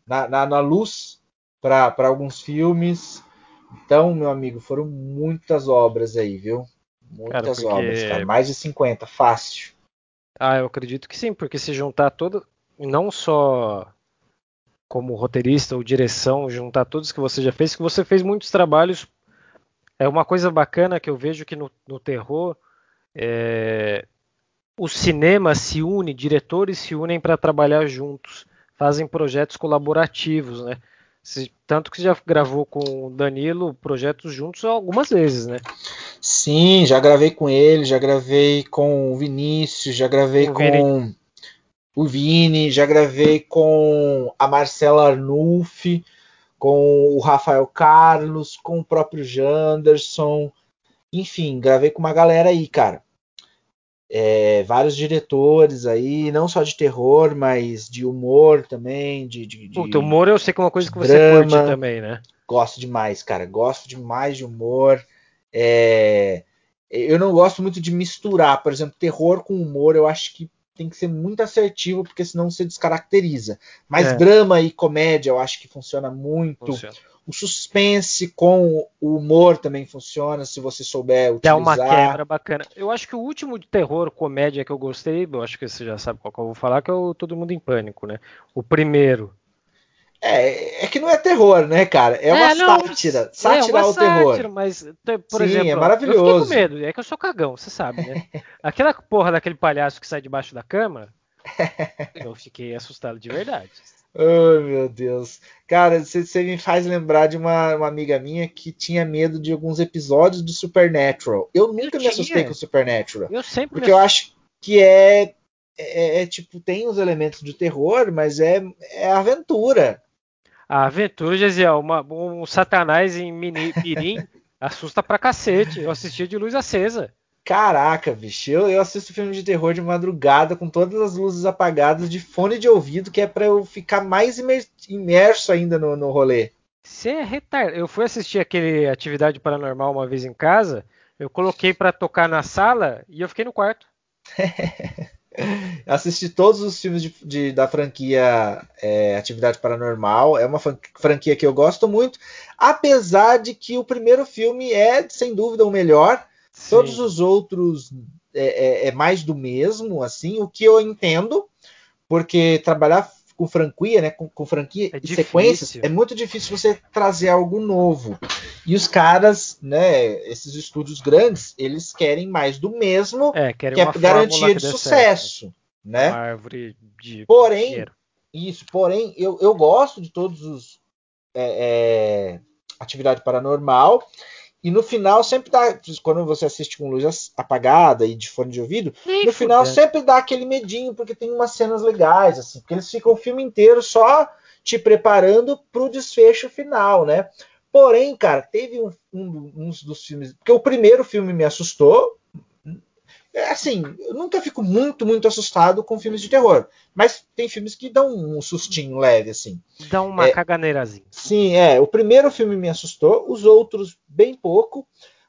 S1: na, na, na luz para alguns filmes. Então, meu amigo, foram muitas obras aí, viu? Muitas cara, porque... obras, cara. Mais de 50, fácil.
S2: Ah, eu acredito que sim, porque se juntar todo, não só como roteirista ou direção, juntar todos que você já fez, que você fez muitos trabalhos. É uma coisa bacana que eu vejo que no, no terror é, o cinema se une, diretores se unem para trabalhar juntos, fazem projetos colaborativos, né? Tanto que você já gravou com o Danilo projetos juntos algumas vezes, né?
S1: Sim, já gravei com ele, já gravei com o Vinícius, já gravei o com Vini. o Vini, já gravei com a Marcela Arnulf, com o Rafael Carlos, com o próprio Janderson. Enfim, gravei com uma galera aí, cara é, vários diretores aí, não só de terror, mas de humor também. De, de, de
S2: Puta, humor eu sei que é uma coisa que você drama. curte também, né?
S1: Gosto demais, cara. Gosto demais de humor. É, eu não gosto muito de misturar, por exemplo, terror com humor. Eu acho que tem que ser muito assertivo, porque senão você descaracteriza. Mas é. drama e comédia eu acho que funciona muito. Funciona. O suspense com o humor também funciona, se você souber utilizar. Dá
S2: uma quebra bacana. Eu acho que o último de terror, comédia que eu gostei, eu acho que você já sabe qual que eu vou falar, que é o Todo Mundo em Pânico, né? O primeiro.
S1: É, é que não é terror, né, cara? É uma é, não, sátira. Sátira é ao sátira, terror.
S2: Mas, por Sim, exemplo, é maravilhoso. eu fiquei com medo. É que eu sou cagão, você sabe, né? Aquela porra daquele palhaço que sai debaixo da cama, eu fiquei assustado de verdade.
S1: Oh, meu Deus. Cara, você me faz lembrar de uma, uma, amiga minha que tinha medo de alguns episódios do Supernatural. Eu nunca eu me assustei com o Supernatural.
S2: Eu sempre
S1: Porque eu acho que é, é, é, tipo, tem os elementos de terror, mas é, é aventura.
S2: A aventura, Gesiel, uma, um satanás em mini, mirim assusta pra cacete. Eu assistia de luz acesa.
S1: Caraca, bicho, eu, eu assisto filme de terror de madrugada com todas as luzes apagadas de fone de ouvido, que é para eu ficar mais imerso ainda no, no rolê.
S2: Você é retardado. Eu fui assistir aquele Atividade Paranormal uma vez em casa, eu coloquei para tocar na sala e eu fiquei no quarto.
S1: Assisti todos os filmes de, de, da franquia é, Atividade Paranormal. É uma franquia que eu gosto muito, apesar de que o primeiro filme é, sem dúvida, o melhor. Sim. Todos os outros é, é, é, mais do mesmo, assim, o que eu entendo, porque trabalhar com franquia, né, com, com franquia é e sequências, é muito difícil você trazer algo novo. E os caras, né, esses estúdios grandes, eles querem mais do mesmo,
S2: é, que é
S1: garantia de sucesso, certo. né?
S2: Uma árvore de
S1: Porém, dinheiro. isso, porém, eu, eu gosto de todos os é, é atividade paranormal. E no final sempre dá, quando você assiste com luz apagada e de fone de ouvido, no final sempre dá aquele medinho, porque tem umas cenas legais, assim, porque eles ficam o filme inteiro só te preparando para o desfecho final, né? Porém, cara, teve um, um, um, dos filmes. Porque o primeiro filme me assustou. É assim, eu nunca fico muito, muito assustado com filmes de terror. Mas tem filmes que dão um sustinho leve, assim.
S2: Dá uma é, caganeirazinha.
S1: Sim, é. O primeiro filme me assustou, os outros, bem pouco.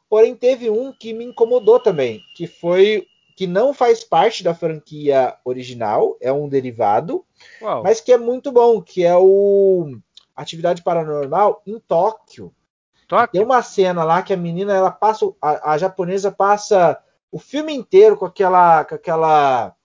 S1: Porém, teve um que me incomodou também, que foi que não faz parte da franquia original, é um derivado, Uau. mas que é muito bom, que é o Atividade Paranormal em Tóquio. Tóquio. Tem uma cena lá que a menina, ela passa, a, a japonesa passa o filme inteiro com aquela, com aquela,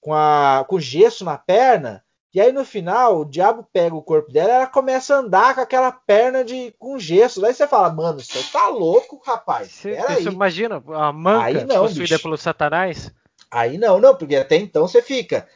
S1: com a, com gesso na perna e aí no final, o diabo pega o corpo dela e ela começa a andar com aquela perna de com gesso. Daí você fala, mano, você tá louco, rapaz.
S2: Você, você imagina a manca aí não, possuída bicho. pelo satanás?
S1: Aí não, não, porque até então você fica.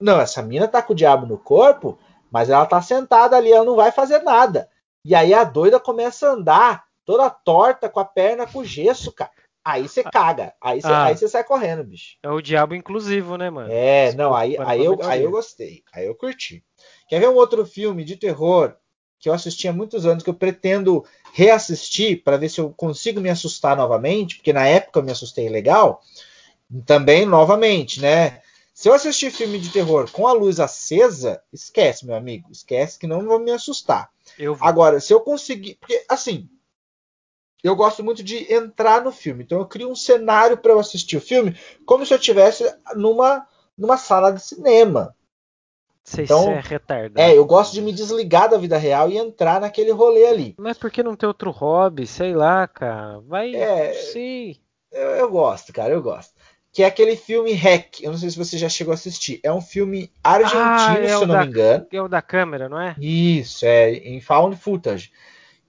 S1: Não, essa mina tá com o diabo no corpo, mas ela tá sentada ali, ela não vai fazer nada. E aí a doida começa a andar toda torta com a perna com gesso, cara. Aí você caga. Aí você, ah, aí você sai correndo, bicho.
S2: É o diabo inclusivo, né, mano?
S1: É, não, aí, aí, eu, aí eu gostei. Aí eu curti. Quer ver um outro filme de terror que eu assisti há muitos anos, que eu pretendo reassistir para ver se eu consigo me assustar novamente, porque na época eu me assustei legal. Também, novamente, né? Se eu assistir filme de terror com a luz acesa, esquece, meu amigo. Esquece que não vou me assustar. Agora, se eu conseguir. Porque, assim, eu gosto muito de entrar no filme. Então eu crio um cenário para eu assistir o filme como se eu estivesse numa, numa sala de cinema.
S2: Sei então, é retardado.
S1: É, eu gosto de me desligar da vida real e entrar naquele rolê ali.
S2: Mas por que não ter outro hobby? Sei lá, cara. Vai. É, sim.
S1: Eu, eu gosto, cara, eu gosto. Que é aquele filme Hack. Eu não sei se você já chegou a assistir. É um filme argentino, ah, é se eu não
S2: da,
S1: me engano.
S2: É o da câmera, não é?
S1: Isso, é em found footage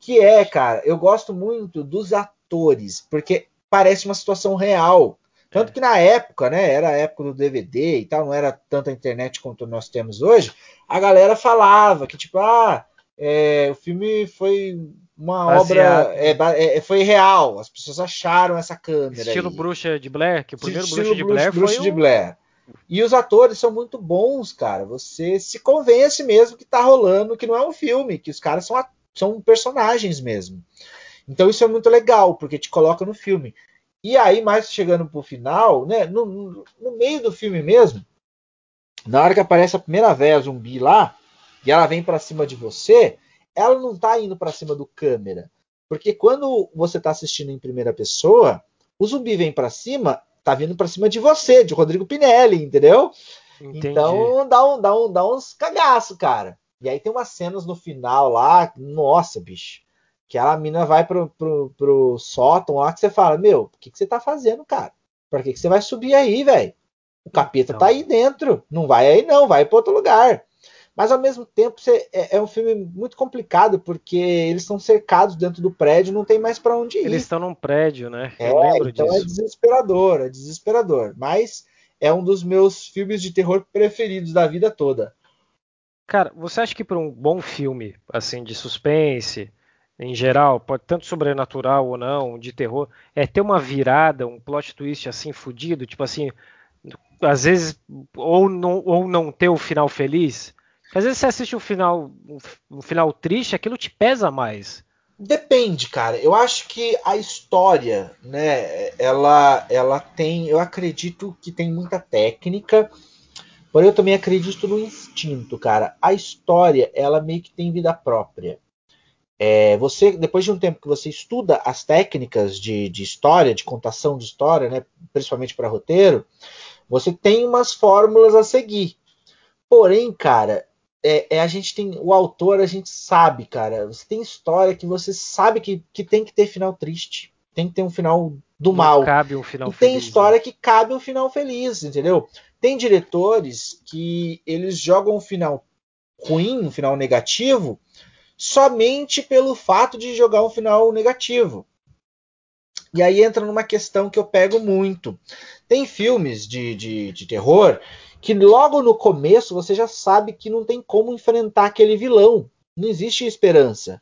S1: que é, cara, eu gosto muito dos atores, porque parece uma situação real. Tanto é. que na época, né, era a época do DVD e tal, não era tanta internet quanto nós temos hoje, a galera falava que, tipo, ah, é, o filme foi uma Baseado. obra, é, é, foi real, as pessoas acharam essa câmera.
S2: Estilo
S1: aí.
S2: Bruxa de Blair, que o primeiro Bruxa de Blair
S1: Bruxa foi de Blair. E os atores são muito bons, cara. Você se convence mesmo que tá rolando, que não é um filme, que os caras são atores são personagens mesmo. Então isso é muito legal, porque te coloca no filme. E aí, mais chegando pro final, né, no, no meio do filme mesmo, na hora que aparece a primeira véia zumbi lá, e ela vem para cima de você, ela não tá indo para cima do câmera. Porque quando você tá assistindo em primeira pessoa, o zumbi vem para cima, tá vindo para cima de você, de Rodrigo Pinelli, entendeu? Entendi. Então dá, um, dá, um, dá uns cagaço, cara. E aí tem umas cenas no final lá, nossa, bicho. Que a mina vai pro, pro, pro sótão lá que você fala, meu, o que, que você tá fazendo, cara? Pra que, que você vai subir aí, velho? O capeta então. tá aí dentro. Não vai aí, não, vai para outro lugar. Mas ao mesmo tempo você, é, é, um filme muito complicado, porque eles estão cercados dentro do prédio, não tem mais para onde ir.
S2: Eles estão num prédio, né?
S1: É, Eu lembro então é disso. é desesperador, é desesperador. Mas é um dos meus filmes de terror preferidos da vida toda.
S2: Cara, você acha que para um bom filme, assim, de suspense, em geral, pode tanto sobrenatural ou não, de terror, é ter uma virada, um plot twist assim fudido, tipo assim, às vezes ou não, ou não ter o final feliz. Às vezes você assiste um final, um final triste, aquilo te pesa mais.
S1: Depende, cara. Eu acho que a história, né, ela ela tem, eu acredito que tem muita técnica Porém, eu também acredito no instinto, cara. A história, ela meio que tem vida própria. É, você, depois de um tempo que você estuda as técnicas de, de história, de contação de história, né, principalmente para roteiro, você tem umas fórmulas a seguir. Porém, cara, é, é, a gente tem o autor, a gente sabe, cara. Você tem história que você sabe que, que tem que ter final triste, tem que ter um final do Não mal.
S2: Cabe um final
S1: e
S2: feliz,
S1: tem história né? que cabe um final feliz, entendeu? Tem diretores que eles jogam um final ruim, um final negativo, somente pelo fato de jogar um final negativo. E aí entra numa questão que eu pego muito. Tem filmes de, de, de terror que logo no começo você já sabe que não tem como enfrentar aquele vilão. Não existe esperança.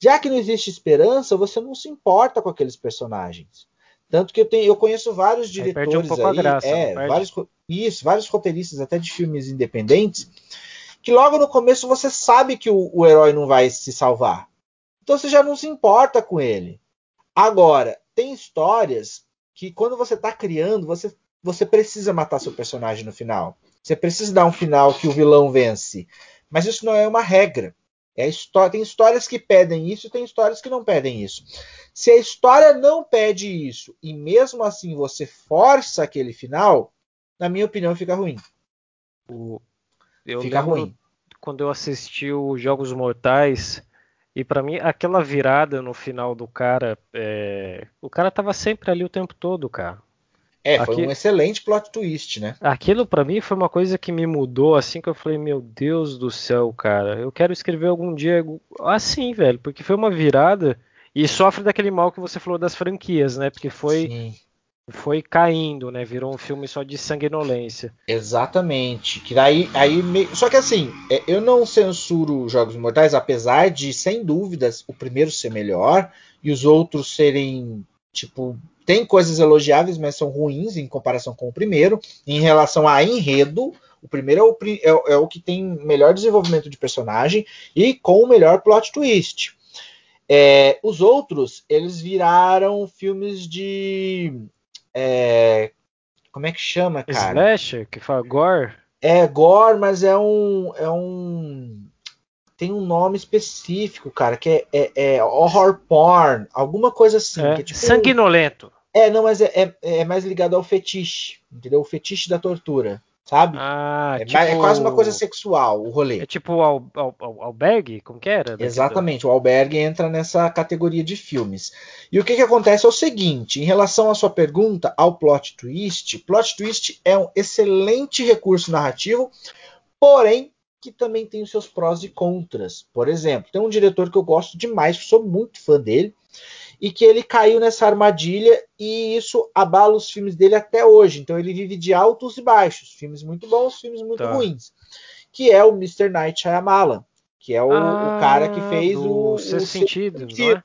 S1: Já que não existe esperança, você não se importa com aqueles personagens. Tanto que eu, tenho, eu conheço vários diretores aí, um aí é, vários, isso, vários roteiristas até de filmes independentes, que logo no começo você sabe que o, o herói não vai se salvar. Então você já não se importa com ele. Agora, tem histórias que quando você está criando, você, você precisa matar seu personagem no final. Você precisa dar um final que o vilão vence. Mas isso não é uma regra. É história, tem histórias que pedem isso e tem histórias que não pedem isso. Se a história não pede isso e mesmo assim você força aquele final, na minha opinião fica ruim.
S2: Eu fica ruim. Quando eu assisti os Jogos Mortais, e para mim, aquela virada no final do cara, é... o cara tava sempre ali o tempo todo, cara.
S1: É, foi um excelente plot twist, né?
S2: Aquilo para mim foi uma coisa que me mudou assim que eu falei, meu Deus do céu, cara, eu quero escrever algum dia assim, velho, porque foi uma virada e sofre daquele mal que você falou das franquias, né? Porque foi Sim. foi caindo, né? Virou um filme só de sanguinolência.
S1: Exatamente. Que daí aí só que assim, é, eu não censuro Jogos Mortais, apesar de sem dúvidas o primeiro ser melhor e os outros serem tipo tem coisas elogiáveis, mas são ruins em comparação com o primeiro. Em relação a enredo, o primeiro é o, é, é o que tem melhor desenvolvimento de personagem e com o melhor plot twist. É, os outros, eles viraram filmes de. É, como é que chama, cara?
S2: Slasher, que fala gore?
S1: É, gore, mas é um. É um tem um nome específico, cara, que é, é, é horror porn, alguma coisa assim.
S2: É,
S1: é tipo
S2: sanguinolento.
S1: É, não, mas é, é, é, mais ligado ao fetiche, entendeu? O fetiche da tortura, sabe?
S2: Ah,
S1: é,
S2: tipo...
S1: é quase uma coisa sexual o rolê.
S2: É tipo o al, al, al, albergue? Como que era?
S1: Exatamente, o albergue entra nessa categoria de filmes. E o que, que acontece é o seguinte, em relação à sua pergunta ao plot twist, plot twist é um excelente recurso narrativo, porém que também tem os seus prós e contras. Por exemplo, tem um diretor que eu gosto demais, sou muito fã dele, e que ele caiu nessa armadilha e isso abala os filmes dele até hoje. Então ele vive de altos e baixos, filmes muito bons, filmes muito tá. ruins. Que é o Mr. Night Shyamalan, que é o, ah, o cara que fez o, o
S2: sexto sentido, sentido.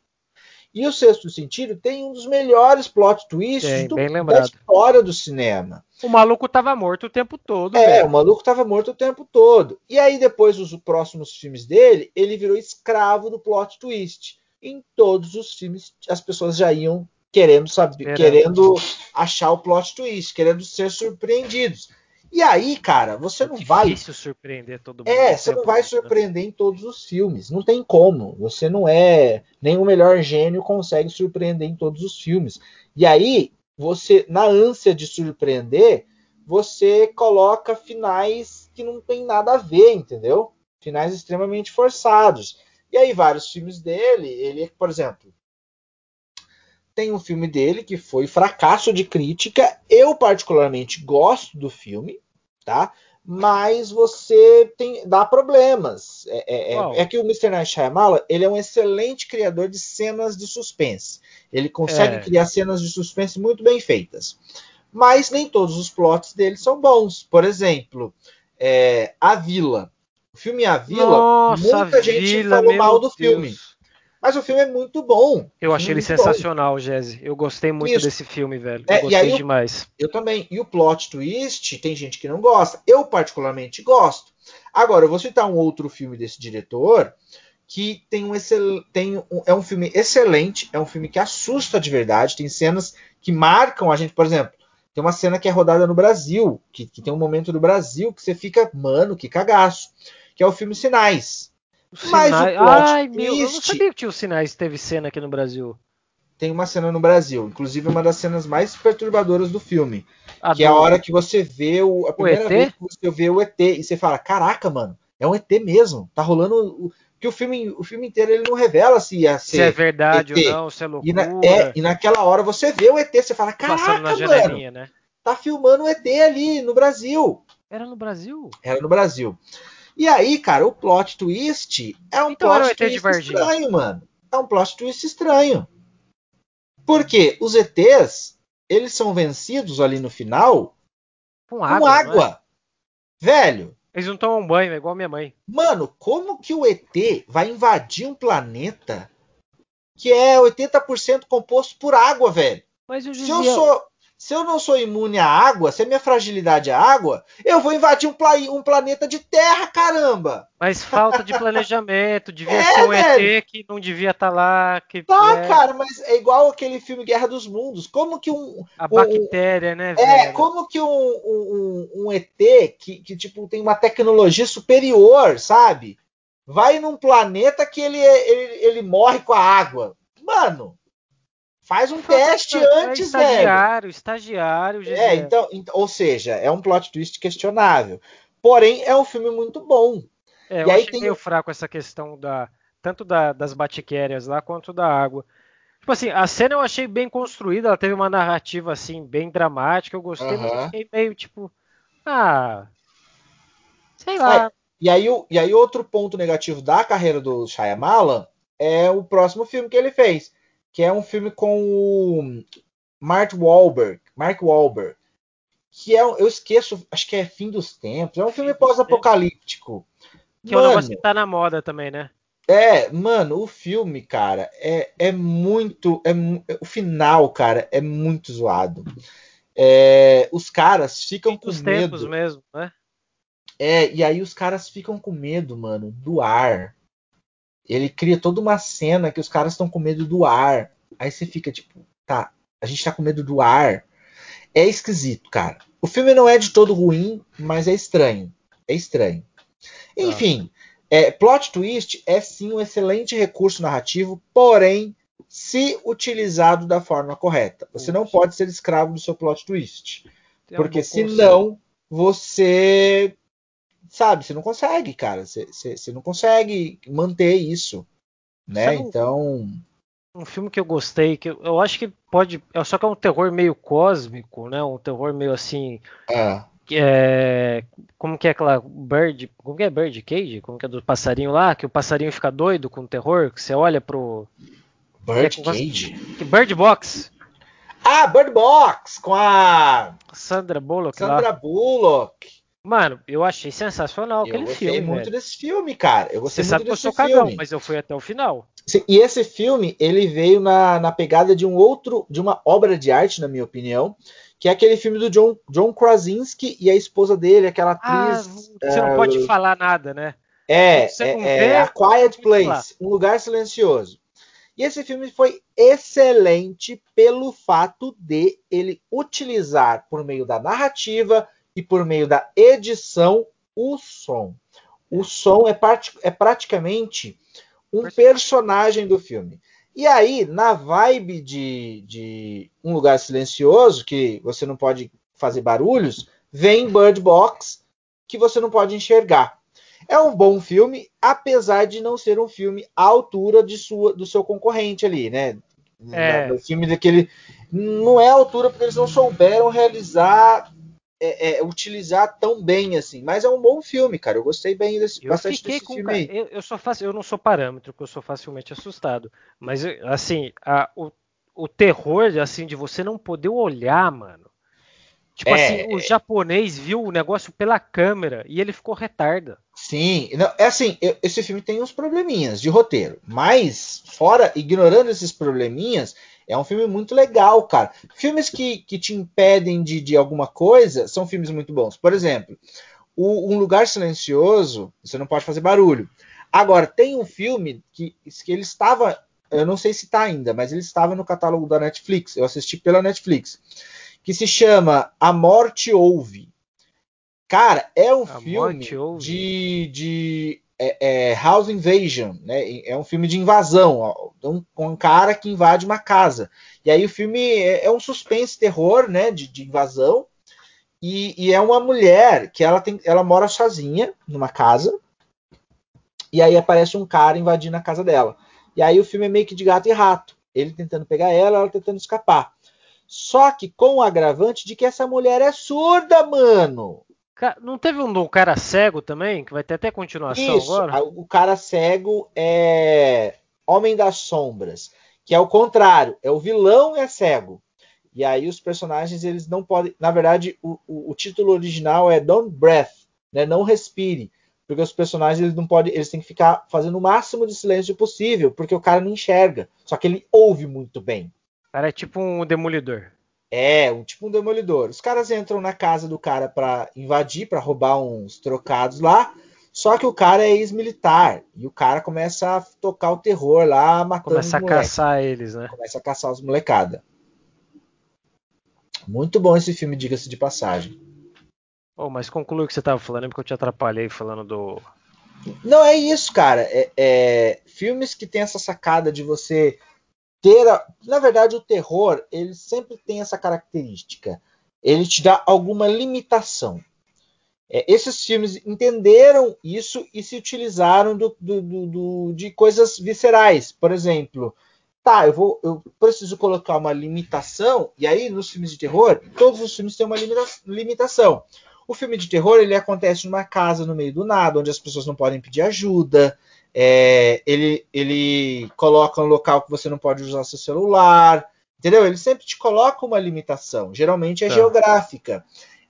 S1: E o Sexto Sentido tem um dos melhores plot twists do, da história do cinema.
S2: O maluco tava morto o tempo todo.
S1: É, velho. o maluco tava morto o tempo todo. E aí, depois dos próximos filmes dele, ele virou escravo do plot twist em todos os filmes as pessoas já iam querendo saber, querendo achar o plot twist, querendo ser surpreendidos. E aí, cara, você é não vai.
S2: É difícil surpreender todo mundo.
S1: É, você não vai né? surpreender em todos os filmes. Não tem como. Você não é. Nem o melhor gênio consegue surpreender em todos os filmes. E aí, você, na ânsia de surpreender, você coloca finais que não tem nada a ver, entendeu? Finais extremamente forçados. E aí, vários filmes dele, ele, por exemplo, tem um filme dele que foi fracasso de crítica. Eu, particularmente, gosto do filme, tá? Mas você tem dá problemas. É, é, é, é que o Mr. Night Shyamalan, ele é um excelente criador de cenas de suspense. Ele consegue é. criar cenas de suspense muito bem feitas. Mas nem todos os plots dele são bons. Por exemplo, é, A Vila. O filme A Vila,
S2: Nossa,
S1: muita gente
S2: Vila,
S1: falou mal do
S2: Deus.
S1: filme. Mas o filme é muito bom.
S2: Eu achei ele sensacional, Jesse. Eu gostei muito Isso. desse filme, velho. Eu
S1: É,
S2: gostei demais.
S1: Eu também. E o plot twist, tem gente que não gosta. Eu, particularmente, gosto. Agora, eu vou citar um outro filme desse diretor que tem um, excel... tem um... é um filme excelente, é um filme que assusta de verdade, tem cenas que marcam a gente, por exemplo, tem uma cena que é rodada no Brasil, que, que tem um momento do Brasil que você fica, mano, que cagaço, que é o filme Sinais.
S2: Os
S1: Mas o
S2: sinais-
S1: plot
S2: Ai, meu, eu não
S1: twist-
S2: sabia que tinha os sinais teve cena aqui no Brasil.
S1: Tem uma cena no Brasil, inclusive uma das cenas mais perturbadoras do filme.
S2: A
S1: que é a hora que você vê o, a primeira
S2: ET?
S1: vez que você vê o ET e você fala, caraca, mano, é um ET mesmo. Tá rolando o que o filme, o filme inteiro ele não revela se ia ser
S2: Se é verdade
S1: ET.
S2: ou não, se é loucura.
S1: E, na- é, e naquela hora você vê o ET, você fala,
S2: passando
S1: caraca,
S2: na
S1: mano,
S2: né?
S1: tá filmando o ET ali no Brasil.
S2: Era no Brasil?
S1: Era no Brasil. E aí, cara, o plot twist é um
S2: Então
S1: plot
S2: de
S1: twist estranho, mano. É um plot twist estranho. Porque os ETs, eles são vencidos ali no final
S2: Com
S1: com
S2: água.
S1: água.
S2: não é?
S1: Velho,
S2: Eles não tomam banho, é igual minha mãe.
S1: Mano, como que o ET vai invadir um planeta que é 80% composto por água, velho?
S2: Mas eu
S1: Se eu
S2: dizia.
S1: sou, se eu não sou imune à água, se a minha fragilidade é água, eu vou invadir um, pla um planeta de terra, caramba!
S2: Mas falta de planejamento, devia é, ser um velho. ET que não devia estar tá lá. Que,
S1: tá, é... cara, mas é igual aquele filme Guerra dos Mundos. Como que um.
S2: A bactéria, né?
S1: Velho? É, como que um, um, um ET que, que, tipo, tem uma tecnologia superior, sabe? Vai num planeta que ele, ele, ele morre com a água. Mano, Faz um teste é antes,
S2: estagiário, velho. Estagiário, estagiário.
S1: É, então, ou seja, é um plot twist questionável. Porém, é um filme muito bom.
S2: É, e eu aí tem... meio fraco essa questão da tanto da, das batiquérias lá quanto da água. Tipo assim, a cena eu achei bem construída, ela teve uma narrativa assim bem dramática, eu gostei, mas eu fiquei meio tipo, ah, sei lá. É,
S1: e aí, e aí outro ponto negativo da carreira do Shyamalan é o próximo filme que ele fez, que é um filme com o Mark Wahlberg, Mark Wahlberg, que é, eu esqueço, acho que é Fim dos Tempos, é um filme pós-apocalíptico.
S2: Que mano, é um negócio que tá na moda também, né?
S1: É, mano, o filme, cara, é, é muito. É, o final, cara, é muito zoado. É, os caras ficam com medo.
S2: mesmo, né?
S1: É, e aí os caras ficam com medo, mano, do ar. Ele cria toda uma cena que os caras estão com medo do ar. Aí você fica tipo, tá, a gente tá com medo do ar. É esquisito, cara. O filme não é de todo ruim, mas é estranho. É estranho. Enfim, é, plot twist é sim um excelente recurso narrativo, porém, se utilizado da forma correta. Você não pode ser escravo do seu plot twist. porque senão você sabe, você não consegue, cara. Você, você, você não consegue manter isso. Né? Sabe então.
S2: Um filme que eu gostei, que eu, eu acho que pode. É, só que é um terror meio cósmico, né? Um terror meio assim.
S1: É.
S2: É, como que é aquela Bird, como que é Bird Cage? Como que é do passarinho lá, que o passarinho fica doido com o terror, que você olha pro
S1: Bird é, Cage?
S2: Bird Box.
S1: Ah, Bird Box com a
S2: Sandra Bullock
S1: Sandra
S2: lá.
S1: Bullock.
S2: Mano, eu achei sensacional aquele filme.
S1: Eu gostei muito
S2: velho.
S1: desse filme, cara. Eu gostei
S2: Você
S1: muito
S2: sabe que eu
S1: sou
S2: cagão, mas eu fui até o final.
S1: E esse filme, ele veio na, na pegada de um outro, de uma obra de arte, na minha opinião, que é aquele filme do John, John Krasinski e a esposa dele, aquela atriz.
S2: Ah, você não pode falar nada, né?
S1: É, é, é A Quiet Place, Um Lugar Silencioso. E esse filme foi excelente pelo fato de ele utilizar, por meio da narrativa, e por meio da edição o som. O som é, é praticamente um personagem do filme. E aí, na vibe de, de, Um Lugar Silencioso, que você não pode fazer barulhos, vem Bird Box, que você não pode enxergar. É um bom filme, apesar de não ser um filme à altura de sua, do seu concorrente ali, né? É. No filme daquele. Não é à altura porque eles não souberam realizar é, é, utilizar tão bem assim. Mas é um bom filme, cara. Eu gostei bem desse,
S2: eu
S1: bastante
S2: desse com, filme aí. Eu, eu, sou fácil, eu não sou parâmetro, porque eu sou facilmente assustado. Mas assim, a, o, o terror assim de você não poder olhar, mano. Tipo é, assim, o japonês viu o negócio pela câmera e ele ficou retarda.
S1: Sim, não, é assim, esse filme tem uns probleminhas de roteiro, mas fora, ignorando esses probleminhas, é um filme muito legal, cara. Filmes que, que te impedem de, de alguma coisa são filmes muito bons. Por exemplo, o, Um Lugar Silencioso, você não pode fazer barulho. Agora, tem um filme que, que ele estava, eu não sei se está ainda, mas ele estava no catálogo da Netflix. Eu assisti pela Netflix. Que se chama A Morte Ouve. Cara, é um A filme de, de é, é, House Invasion, né? É um filme de invasão, um, um cara que invade uma casa. E aí o filme é, é um suspense terror, né? De, de invasão. E, e, é uma mulher que ela tem, ela mora sozinha numa casa. E aí aparece um cara invadindo a casa dela. E aí o filme é meio que de gato e rato. Ele tentando pegar ela, ela tentando escapar. Só que com o agravante de que essa mulher é surda, mano.
S2: Não teve um do cara cego também, que vai ter até continuação
S1: Isso,
S2: agora?
S1: O cara cego é Homem das Sombras, que é o contrário, é o vilão é cego. E aí os personagens eles não podem, na verdade, o, o, o título original é Don't Breath, né? Não respire, porque os personagens eles não podem, eles têm que ficar fazendo o máximo de silêncio possível, porque o cara não enxerga, só que ele ouve muito bem.
S2: Cara, é tipo um demolidor.
S1: É, um, tipo um demolidor. Os caras entram na casa do cara para invadir, para roubar uns trocados lá. Só que o cara é ex-militar e o cara começa a tocar o terror lá, matando
S2: Começa a caçar eles, né?
S1: Começa a caçar os molecada. Muito bom esse filme, diga-se de passagem.
S2: Oh, mas conclui o que você estava falando, porque eu te atrapalhei falando do.
S1: Não, é isso, cara. É, é, filmes que tem essa sacada de você ter. A... Na verdade, o terror, ele sempre tem essa característica. Ele te dá alguma limitação. É, esses filmes entenderam isso e se utilizaram do, do, do, de coisas viscerais. Por exemplo, tá, eu, vou, eu preciso colocar uma limitação, e aí nos filmes de terror, todos os filmes têm uma limitação. O filme de terror ele acontece numa casa no meio do nada, onde as pessoas não podem pedir ajuda. É, ele, ele coloca um local que você não pode usar seu celular. Entendeu? Ele sempre te coloca uma limitação. Geralmente é tá. geográfica.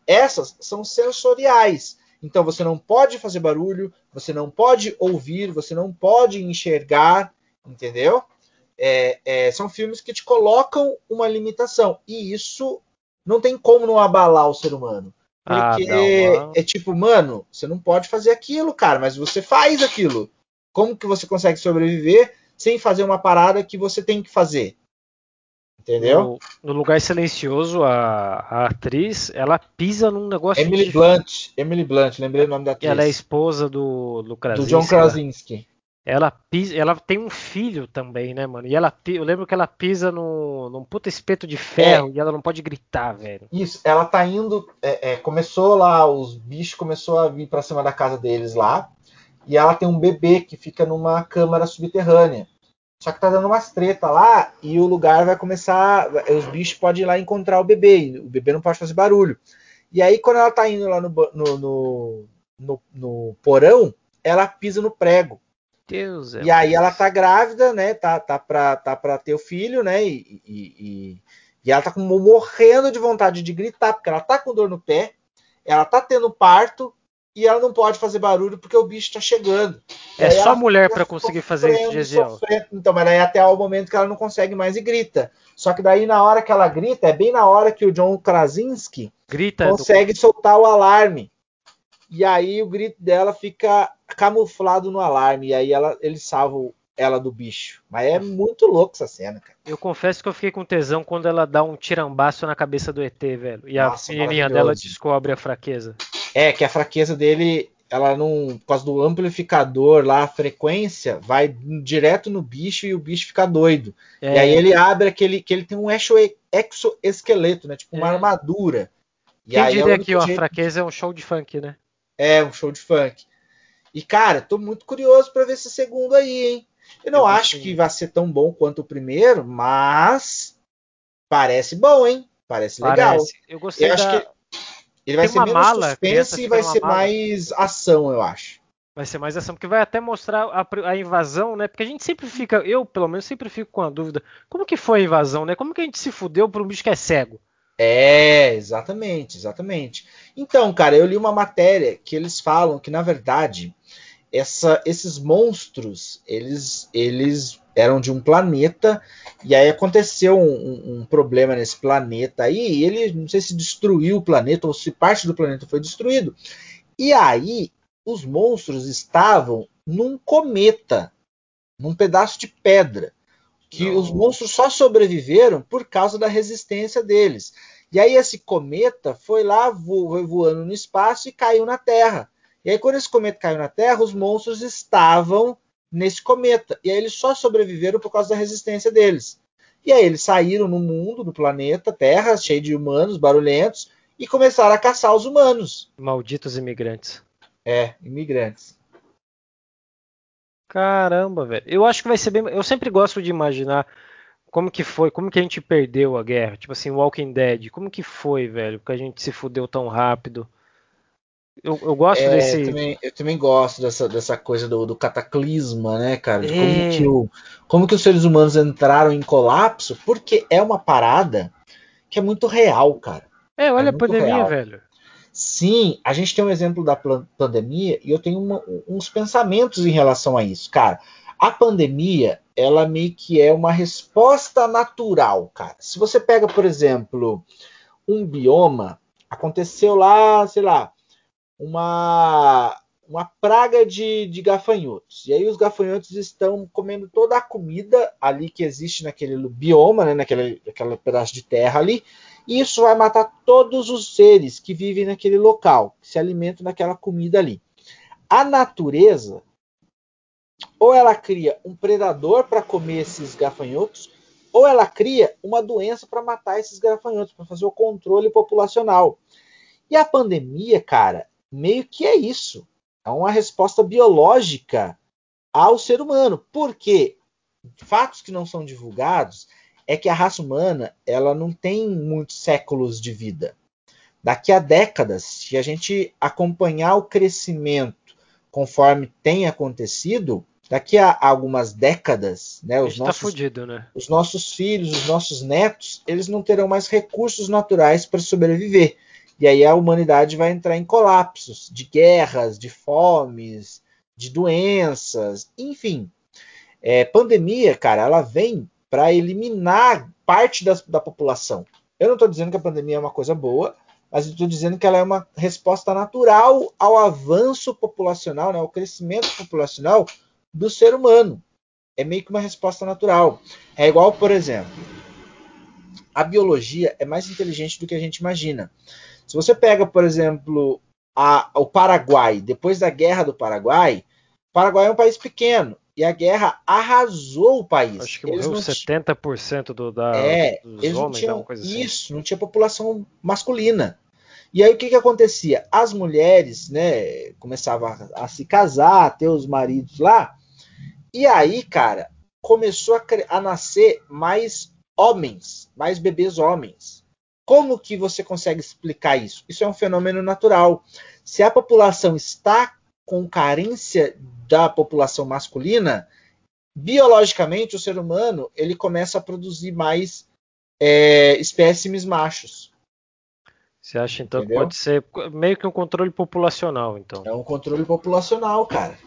S1: Essas são sensoriais. Então você não pode fazer barulho, você não pode ouvir, você não pode enxergar, entendeu? É, é, são filmes que te colocam uma limitação. E isso não tem como não abalar o ser humano. Ah, Porque ah, é tipo, mano, você não pode fazer aquilo, cara, mas você faz aquilo. Como que você consegue sobreviver sem fazer uma parada que você tem que fazer? Entendeu?
S2: No, no lugar silencioso, a, a, atriz, ela pisa num negócio.
S1: Emily de... Blunt. Emily Blunt, lembrei o nome da atriz.
S2: Ela é esposa do, do
S1: Krasinski. Do John Krasinski.
S2: Ela pisa, ela tem um filho também, né, mano? E ela, eu lembro que ela pisa no, num puta espeto de ferro é, e ela não pode gritar, velho.
S1: Isso, ela tá indo, é, é, começou lá, os bichos começou a vir para cima da casa deles lá, e ela tem um bebê que fica numa câmara subterrânea. Só que tá dando umas treta lá e o lugar vai começar, os bichos podem ir lá encontrar o bebê, o bebê não pode fazer barulho. E aí quando ela tá indo lá no, no, no, no, porão, ela pisa no prego.
S2: Deus
S1: e aí ela tá grávida, né? Tá, tá, pra, tá pra ter o filho, né? E, e, e, e ela tá com, morrendo de vontade de gritar, porque ela tá com dor no pé, ela tá tendo parto e ela não pode fazer barulho porque o bicho tá chegando.
S2: É só mulher para conseguir fazer isso, Gesiel.
S1: Então, mas aí até o momento que ela não consegue mais e grita. Só que daí na hora que ela grita, é bem na hora que o John Krasinski
S2: grita
S1: consegue do... soltar o alarme. E aí o grito dela fica camuflado no alarme. E aí ela, ele salva ela do bicho. Mas é muito louco essa cena, cara.
S2: Eu confesso que eu fiquei com tesão quando ela dá um tirambaço na cabeça do ET, velho. E Nossa, a menininha dela descobre a fraqueza.
S1: É, que a fraqueza dele, ela não. Por causa do amplificador lá, a frequência vai direto no bicho e o bicho fica doido. É. E aí ele abre aquele. que ele tem um exoesqueleto, né? Tipo uma é. armadura.
S2: E Quem diria é que jeito... a fraqueza é um show de funk, né?
S1: É, um show de funk. E, cara, tô muito curioso para ver esse segundo aí, hein? Eu não eu acho que vai ser tão bom quanto o primeiro, mas parece bom, hein? Parece, parece. legal.
S2: Eu gostei
S1: eu
S2: da...
S1: acho que ele vai ser menos mala, suspense e vai ser mala. mais ação, eu acho.
S2: Vai ser mais ação, porque vai até mostrar a, a, invasão, né? Porque a gente sempre fica, eu pelo menos sempre fico com a dúvida, como que foi a invasão, né? Como que a gente se fudeu por um bicho que é cego?
S1: É, exatamente, exatamente. Então, cara, eu li uma matéria que eles falam que, na verdade, essa, esses monstros, eles, eles eram de um planeta, e aí aconteceu um, um, problema nesse planeta aí, e ele, não sei se destruiu o planeta, ou se parte do planeta foi destruído. E aí, os monstros estavam num cometa, num pedaço de pedra que Não. os monstros só sobreviveram por causa da resistência deles. E aí esse cometa foi lá vo voando no espaço e caiu na Terra. E aí quando esse cometa caiu na Terra, os monstros estavam nesse cometa. E aí eles só sobreviveram por causa da resistência deles. E aí eles saíram no mundo, no planeta Terra, cheio de humanos, barulhentos, e começaram a caçar os humanos.
S2: Malditos imigrantes.
S1: É, imigrantes.
S2: Caramba, velho. Eu acho que vai ser bem. Eu sempre gosto de imaginar como que foi, como que a gente perdeu a guerra. Tipo assim, Walking Dead. Como que foi, velho? Porque a gente se fudeu tão rápido. Eu, eu gosto
S1: é,
S2: desse.
S1: Eu também, eu também, gosto dessa, dessa coisa do, do cataclisma, né, cara? De como, é. que o, como que os seres humanos entraram em colapso, porque é uma parada que é muito real, cara.
S2: É, olha é a pandemia, real. velho.
S1: Sim, a gente tem um exemplo da pandemia e eu tenho uma, uns pensamentos em relação a isso. Cara, A pandemia, ela meio que é uma resposta natural, cara. Se você pega, por exemplo, um bioma, aconteceu lá, sei lá, uma, uma praga de, de gafanhotos. E aí os gafanhotos estão comendo toda a comida ali que existe naquele bioma, né, naquele, naquele pedaço de terra ali. E isso vai matar todos os seres que vivem naquele local, que se alimentam daquela comida ali. A natureza, ou ela cria um predador para comer esses gafanhotos, ou ela cria uma doença para matar esses gafanhotos, para fazer o controle populacional. E a pandemia, cara, meio que é isso. É uma resposta biológica ao ser humano. Porque fatos que não são divulgados é que a raça humana ela não tem muitos séculos de vida. Daqui a décadas, se a gente acompanhar o crescimento conforme tem acontecido, daqui a algumas décadas, né, os,
S2: tá
S1: nossos,
S2: tá fudido, né?
S1: os nossos filhos, os nossos netos, eles não terão mais recursos naturais para sobreviver. E aí a humanidade vai entrar em colapsos de guerras, de fomes, de doenças, enfim. É, pandemia, cara, ela vem para eliminar parte das, da população. Eu não estou dizendo que a pandemia é uma coisa boa, mas estou dizendo que ela é uma resposta natural ao avanço populacional, né, ao crescimento populacional do ser humano. É meio que uma resposta natural. É igual, por exemplo, a biologia é mais inteligente do que a gente imagina. Se você pega, por exemplo, a, o Paraguai, depois da Guerra do Paraguai, o Paraguai é um país pequeno e a guerra arrasou o país.
S2: Acho que morreu eles 70% do, da,
S1: é, dos eles homens, não tinham, coisa assim. Isso, não tinha população masculina. E aí o que, que acontecia? As mulheres, né, começavam a, a se casar, ter os maridos lá, e aí, cara, começou a, a nascer mais homens, mais bebês homens. Como que você consegue explicar isso? Isso é um fenômeno natural. Se a população está com carência da população masculina, biologicamente o ser humano ele começa a produzir mais é, espécimes machos.
S2: Você acha então Entendeu? que pode ser meio que um controle populacional, então?
S1: É um controle populacional, cara.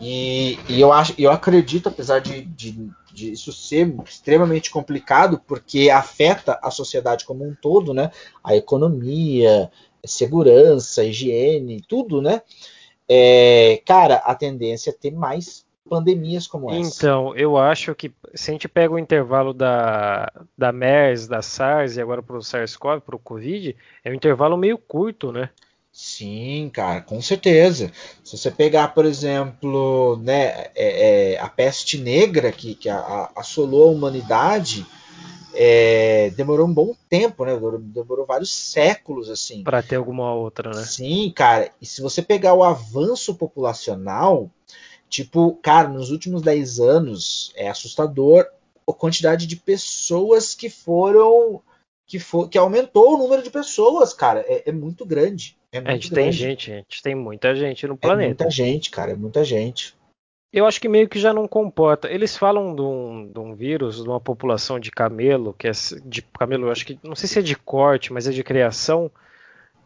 S1: E, e eu acho, eu acredito, apesar de, de, de, isso ser extremamente complicado, porque afeta a sociedade como um todo, né? A economia, segurança, higiene, tudo, né? É, cara, a tendência é ter mais pandemias como essa.
S2: Então, eu acho que se a gente pega o intervalo da, da MERS, da SARS e agora para o SARS-CoV, para o Covid, é um intervalo meio curto, né?
S1: Sim, cara, com certeza. Se você pegar, por exemplo, né, é, é, a peste negra que, que a, a, assolou a humanidade, é, demorou um bom tempo, né? Demorou, demorou vários séculos assim.
S2: Para ter alguma outra, né?
S1: Sim, cara. E se você pegar o avanço populacional, Tipo, cara, nos últimos 10 anos é assustador a quantidade de pessoas que foram. Que, for, que aumentou o número de pessoas, cara. É, é muito grande. É
S2: a gente grande. tem gente, a gente tem muita gente no planeta. É
S1: muita gente, cara, é muita gente.
S2: Eu acho que meio que já não comporta. Eles falam de um, de um vírus, de uma população de camelo, que é de camelo, acho que não sei se é de corte, mas é de criação,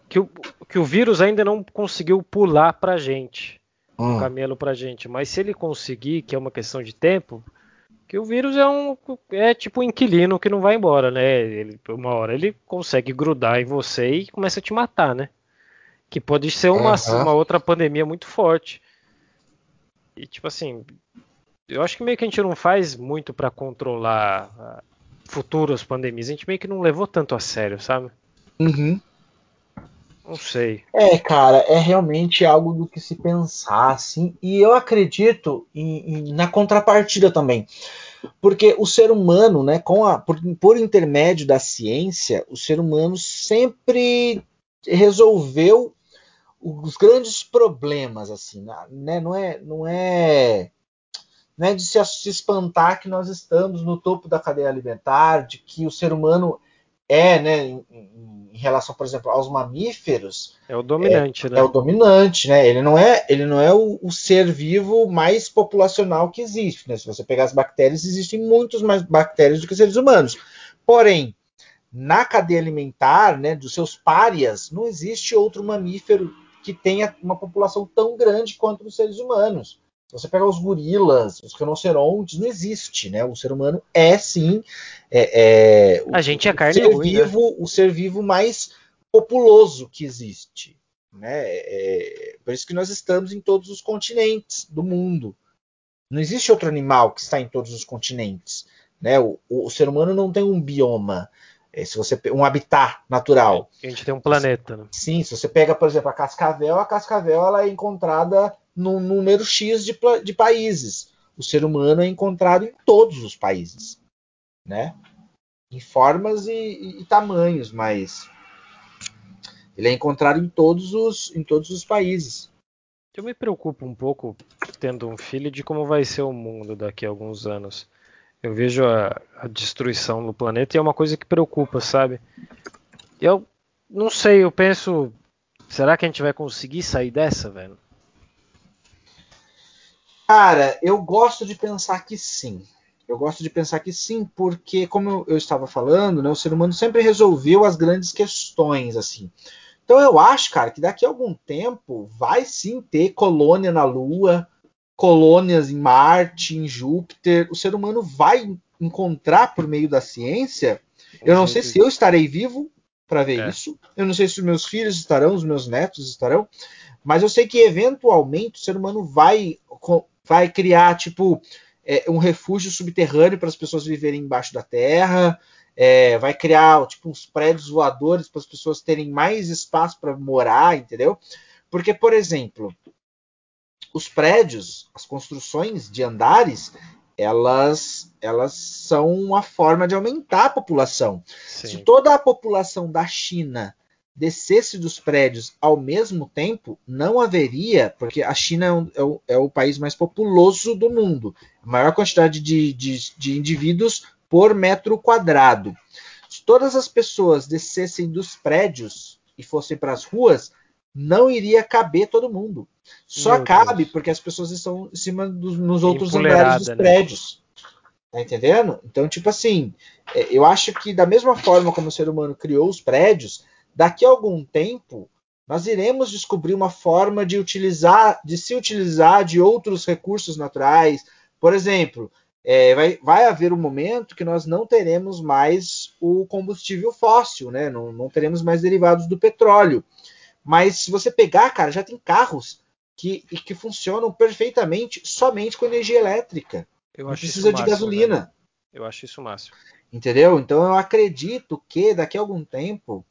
S2: que o, que o vírus ainda não conseguiu pular pra gente hum. o camelo pra gente. Mas se ele conseguir, que é uma questão de tempo, que o vírus é um é tipo um inquilino que não vai embora, né? Ele, uma hora ele consegue grudar em você e começa a te matar, né? Que pode ser uma, uhum. uma outra pandemia muito forte. E tipo assim, eu acho que meio que a gente não faz muito para controlar ah, futuras pandemias. A gente meio que não levou tanto a sério, sabe?
S1: Uhum.
S2: Não sei.
S1: É, cara, é realmente algo do que se pensar, assim, e eu acredito em, em, na contrapartida também. Porque o ser humano, né, com a, por, por intermédio da ciência, o ser humano sempre resolveu os grandes problemas, assim, né? Não é, não é, não é de se, se espantar que nós estamos no topo da cadeia alimentar, de que o ser humano é, né, em, em, relação, por exemplo, aos mamíferos,
S2: é o dominante,
S1: é,
S2: né?
S1: É o dominante, né? Ele não é, ele não é o, o, ser vivo mais populacional que existe, né? Se você pegar as bactérias, existem muitos mais bactérias do que seres humanos. Porém, na cadeia alimentar, né, dos seus párias, não existe outro mamífero que tenha uma população tão grande quanto os seres humanos. Se você pegar os gorilas, os rinocerontes, não existe, né? O ser humano é sim é,
S2: é, a gente é carne
S1: ser ruim, né? vivo, né? o ser vivo mais populoso que existe. Né? É, por isso que nós estamos em todos os continentes do mundo. Não existe outro animal que está em todos os continentes. Né? O, o, o ser humano não tem um bioma. É, se você um habitat natural.
S2: A gente tem um planeta. Né?
S1: Sim, se você pega, por exemplo, a cascavel, a cascavel ela é encontrada num número X de, de países. O ser humano é encontrado em todos os países, né? Em formas e, e, e tamanhos, mas ele é encontrado em todos os, em todos os países.
S2: Eu me preocupo um pouco, tendo um filho, de como vai ser o mundo daqui a alguns anos. Eu vejo a, a destruição no planeta e é uma coisa que preocupa, sabe? Eu não sei, eu penso, será que a gente vai conseguir sair dessa, velho?
S1: Cara, eu gosto de pensar que sim. Eu gosto de pensar que sim, porque, como eu estava falando, né, o ser humano sempre resolveu as grandes questões, assim. Então eu acho, cara, que daqui a algum tempo vai sim ter colônia na Lua, colônias em Marte, em Júpiter. O ser humano vai encontrar por meio da ciência. Eu não sei se eu estarei vivo para ver é. isso. Eu não sei se os meus filhos estarão, os meus netos estarão. Mas eu sei que eventualmente o ser humano vai, vai criar tipo é, um refúgio subterrâneo para as pessoas viverem embaixo da terra é, vai criar tipo uns prédios voadores para as pessoas terem mais espaço para morar, entendeu? Porque, por exemplo, os prédios, as construções de andares, elas, elas são uma forma de aumentar a população. Sim. Se toda a população da China descesse dos prédios ao mesmo tempo, não haveria, porque a China é, um, é, o, é o, país mais populoso do mundo, maior quantidade de, de, de indivíduos por metro quadrado. Se todas as pessoas descessem dos prédios e fossem para as ruas, não iria caber todo mundo. Só Meu cabe Deus. porque as pessoas estão em cima dos nos outros andares dos né? prédios. Tá entendendo? Então, tipo assim, é, eu acho que da mesma forma como o ser humano criou os prédios, daqui a algum tempo nós iremos descobrir uma forma de utilizar, de se utilizar de outros recursos naturais. Por exemplo, é, vai, vai haver um momento que nós não teremos mais o combustível fóssil, né? Não, não teremos mais derivados do petróleo. Mas se você pegar, cara, já tem carros que, que funcionam perfeitamente somente com energia elétrica. Eu não precisa de gasolina. Né?
S2: Eu acho isso máximo.
S1: Entendeu? Então eu acredito que daqui a algum tempo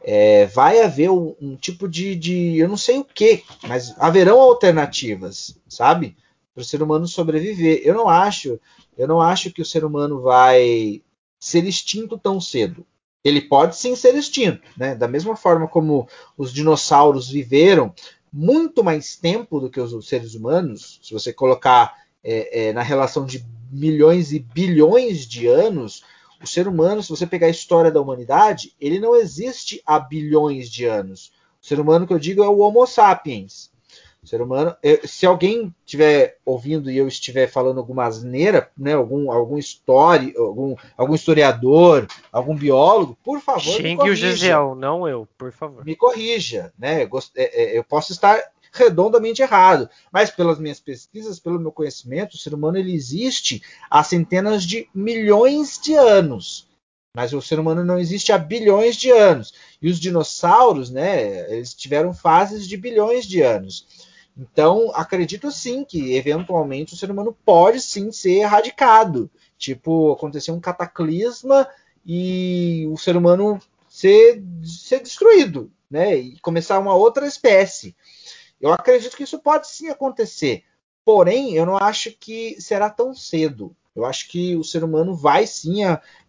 S1: é, vai haver um, um tipo de, de, Eu não sei o que, mas haverão alternativas, sabe? para o ser humano sobreviver. Eu não acho, eu não acho que o ser humano vai ser extinto tão cedo. Ele pode sim ser extinto, né? Da mesma forma como os dinossauros viveram muito mais tempo do que os seres humanos, se você colocar é, é, na relação de milhões e bilhões de anos, o ser humano, se você pegar a história da humanidade, ele não existe há bilhões de anos. O ser humano que eu digo é o Homo sapiens. Ser humano, se alguém estiver ouvindo e eu estiver falando alguma asneira, né, algum, algum, story, algum, algum historiador, algum biólogo, por favor,
S2: Xingue me corrija. o Gesiel, não eu, por favor.
S1: Me corrija, né? Eu, é, é, eu posso estar redondamente errado, mas pelas minhas pesquisas, pelo meu conhecimento, o ser humano ele existe há centenas de milhões de anos. Mas o ser humano não existe há bilhões de anos. E os dinossauros, né, eles tiveram fases de bilhões de anos. Então, acredito sim que eventualmente o ser humano pode sim ser erradicado. Tipo, acontecer um cataclisma e o ser humano ser, ser destruído, né? E começar uma outra espécie. Eu acredito que isso pode sim acontecer. Porém, eu não acho que será tão cedo. Eu acho que o ser humano vai sim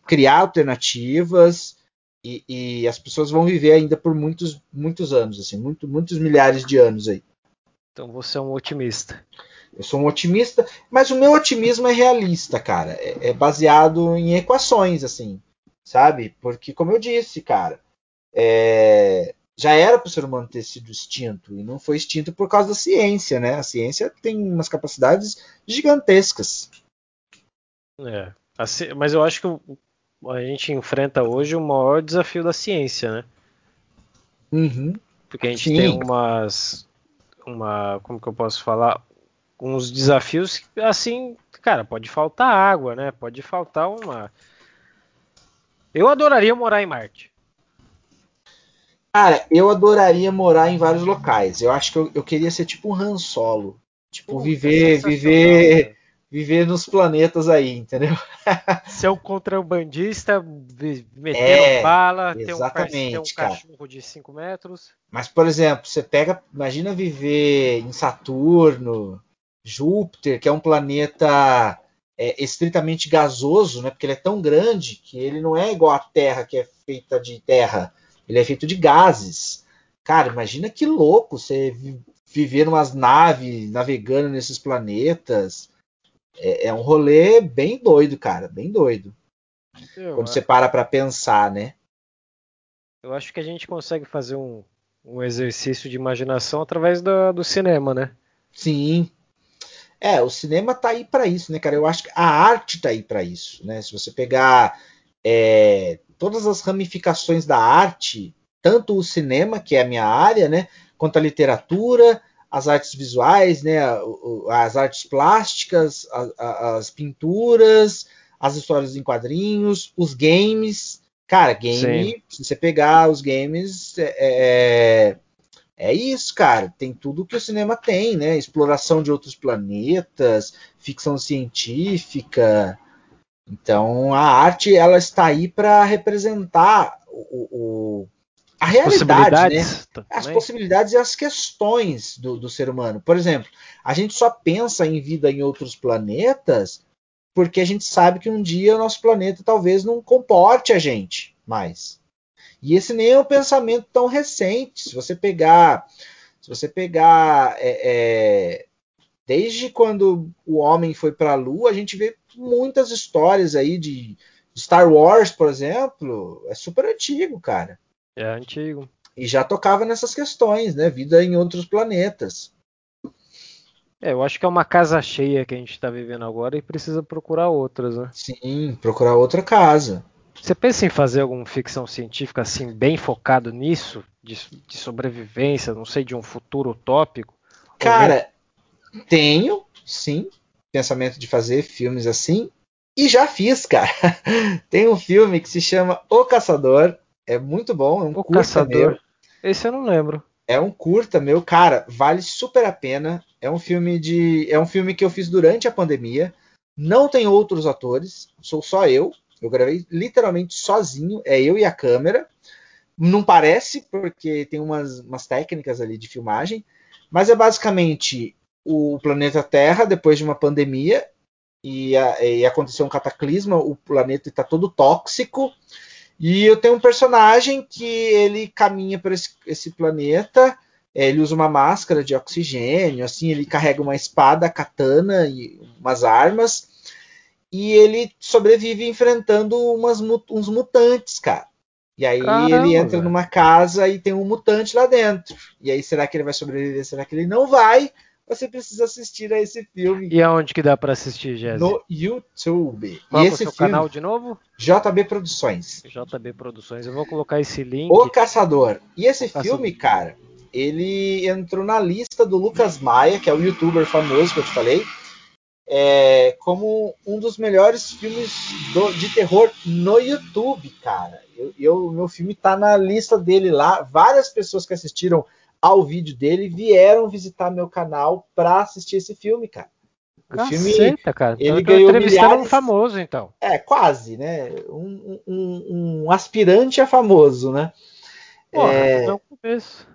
S1: criar alternativas e, e, as pessoas vão viver ainda por muitos, muitos anos, assim, muito, muitos milhares de anos aí.
S2: Então você é um otimista.
S1: Eu sou um otimista, mas o meu otimismo é realista, cara. É, é baseado em equações, assim, sabe? Porque, como eu disse, cara, é... já era para o ser humano ter sido extinto e não foi extinto por causa da ciência, né? A ciência tem umas capacidades gigantescas.
S2: É, mas eu acho que a gente enfrenta hoje o maior desafio da ciência, né?
S1: Uhum.
S2: Porque a gente Sim. tem umas uma, como que eu posso falar, os desafios, assim, cara, pode faltar água, né? Pode faltar uma. Eu adoraria morar em Marte.
S1: Cara, eu adoraria morar em vários locais. Eu acho que eu, eu queria ser tipo um Han Solo. Tipo, viver, viver, viver nos planetas aí, entendeu?
S2: Ser um contrabandista, meter é, bala, ter um, ter um cachorro
S1: cara.
S2: de 5 metros.
S1: Mas, por exemplo, você pega, imagina viver em Saturno, Júpiter, que é um planeta é, estritamente gasoso, né? Porque ele é tão grande que ele não é igual à Terra, que é feita de terra. Ele é feito de gases. Cara, imagina que louco você viver umas naves navegando nesses planetas é, é um rolê bem doido, cara, bem doido. Eu Quando você para para pensar, né?
S2: Eu acho que a gente consegue fazer um, um exercício de imaginação através do, do cinema, né?
S1: Sim. É, o cinema tá aí para isso, né, cara? Eu acho que a arte tá aí para isso, né? Se você pegar é, todas as ramificações da arte, tanto o cinema, que é a minha área, né, quanto a literatura, as artes visuais, né, as artes plásticas, as pinturas, as histórias em quadrinhos, os games. Cara, game, Sim. se você pegar os games, é, é, é, isso, cara. Tem tudo que o cinema tem, né? Exploração de outros planetas, ficção científica. Então, a arte ela está aí para representar o, o, a realidade, né? As possibilidades e as questões do, do, ser humano. Por exemplo, a gente só pensa em vida em outros planetas porque a gente sabe que um dia o nosso planeta talvez não comporte a gente mais. E esse nem é um pensamento tão recente. Se você pegar, se você pegar é, é, desde quando o homem foi para a Lua, a gente vê muitas histórias aí de Star Wars, por exemplo, é super antigo, cara.
S2: É antigo.
S1: E já tocava nessas questões, né? Vida em outros planetas.
S2: É, eu acho que é uma casa cheia que a gente está vivendo agora e precisa procurar outras, né?
S1: Sim, procurar outra casa.
S2: Você pensa em fazer alguma ficção científica assim, bem focado nisso? De, de sobrevivência, não sei, de um futuro utópico?
S1: Cara, tenho, sim, pensamento de fazer filmes assim. E já fiz, cara. Tem um filme que se chama O Caçador. É muito bom, é um
S2: o curta Caçador. meu. Esse eu não lembro.
S1: É um curta meu, cara, vale super a pena. É um filme de, é um filme que eu fiz durante a pandemia. Não tem outros atores, sou só eu. Eu gravei literalmente sozinho, é eu e a câmera. Não parece, porque tem umas, umas técnicas ali de filmagem, mas é basicamente o planeta Terra depois de uma pandemia e, a, e aconteceu um cataclisma, o planeta está todo tóxico e eu tenho um personagem que ele caminha por esse, esse planeta, é, ele usa uma máscara de oxigênio, assim, ele carrega uma espada, katana e umas armas, e ele sobrevive enfrentando umas, uns mutantes, cara. E aí Caramba, ele entra véio. numa casa e tem um mutante lá dentro. E aí será que ele vai sobreviver? Será que ele não vai? Você precisa assistir a esse filme.
S2: E aonde que dá para assistir, Jéssica?
S1: No YouTube.
S2: Qual
S1: e
S2: é esse é o seu filme, canal de novo?
S1: JB Produções.
S2: JB Produções. Eu vou colocar esse link.
S1: O Caçador. E esse o filme, Caçador. cara, ele entrou na lista do Lucas Maia, que é o youtuber famoso que eu te falei, é, como um dos melhores filmes do, de terror no YouTube, cara. Eu, eu, meu filme tá na lista dele lá. Várias pessoas que assistiram ao vídeo dele vieram visitar meu canal para assistir esse filme, cara.
S2: O Caceta, filme, cara. Ele então, ganhou milhares... um famoso, então.
S1: É, quase, né? Um, um, um aspirante a famoso, né?
S2: Porra, é... é um começo.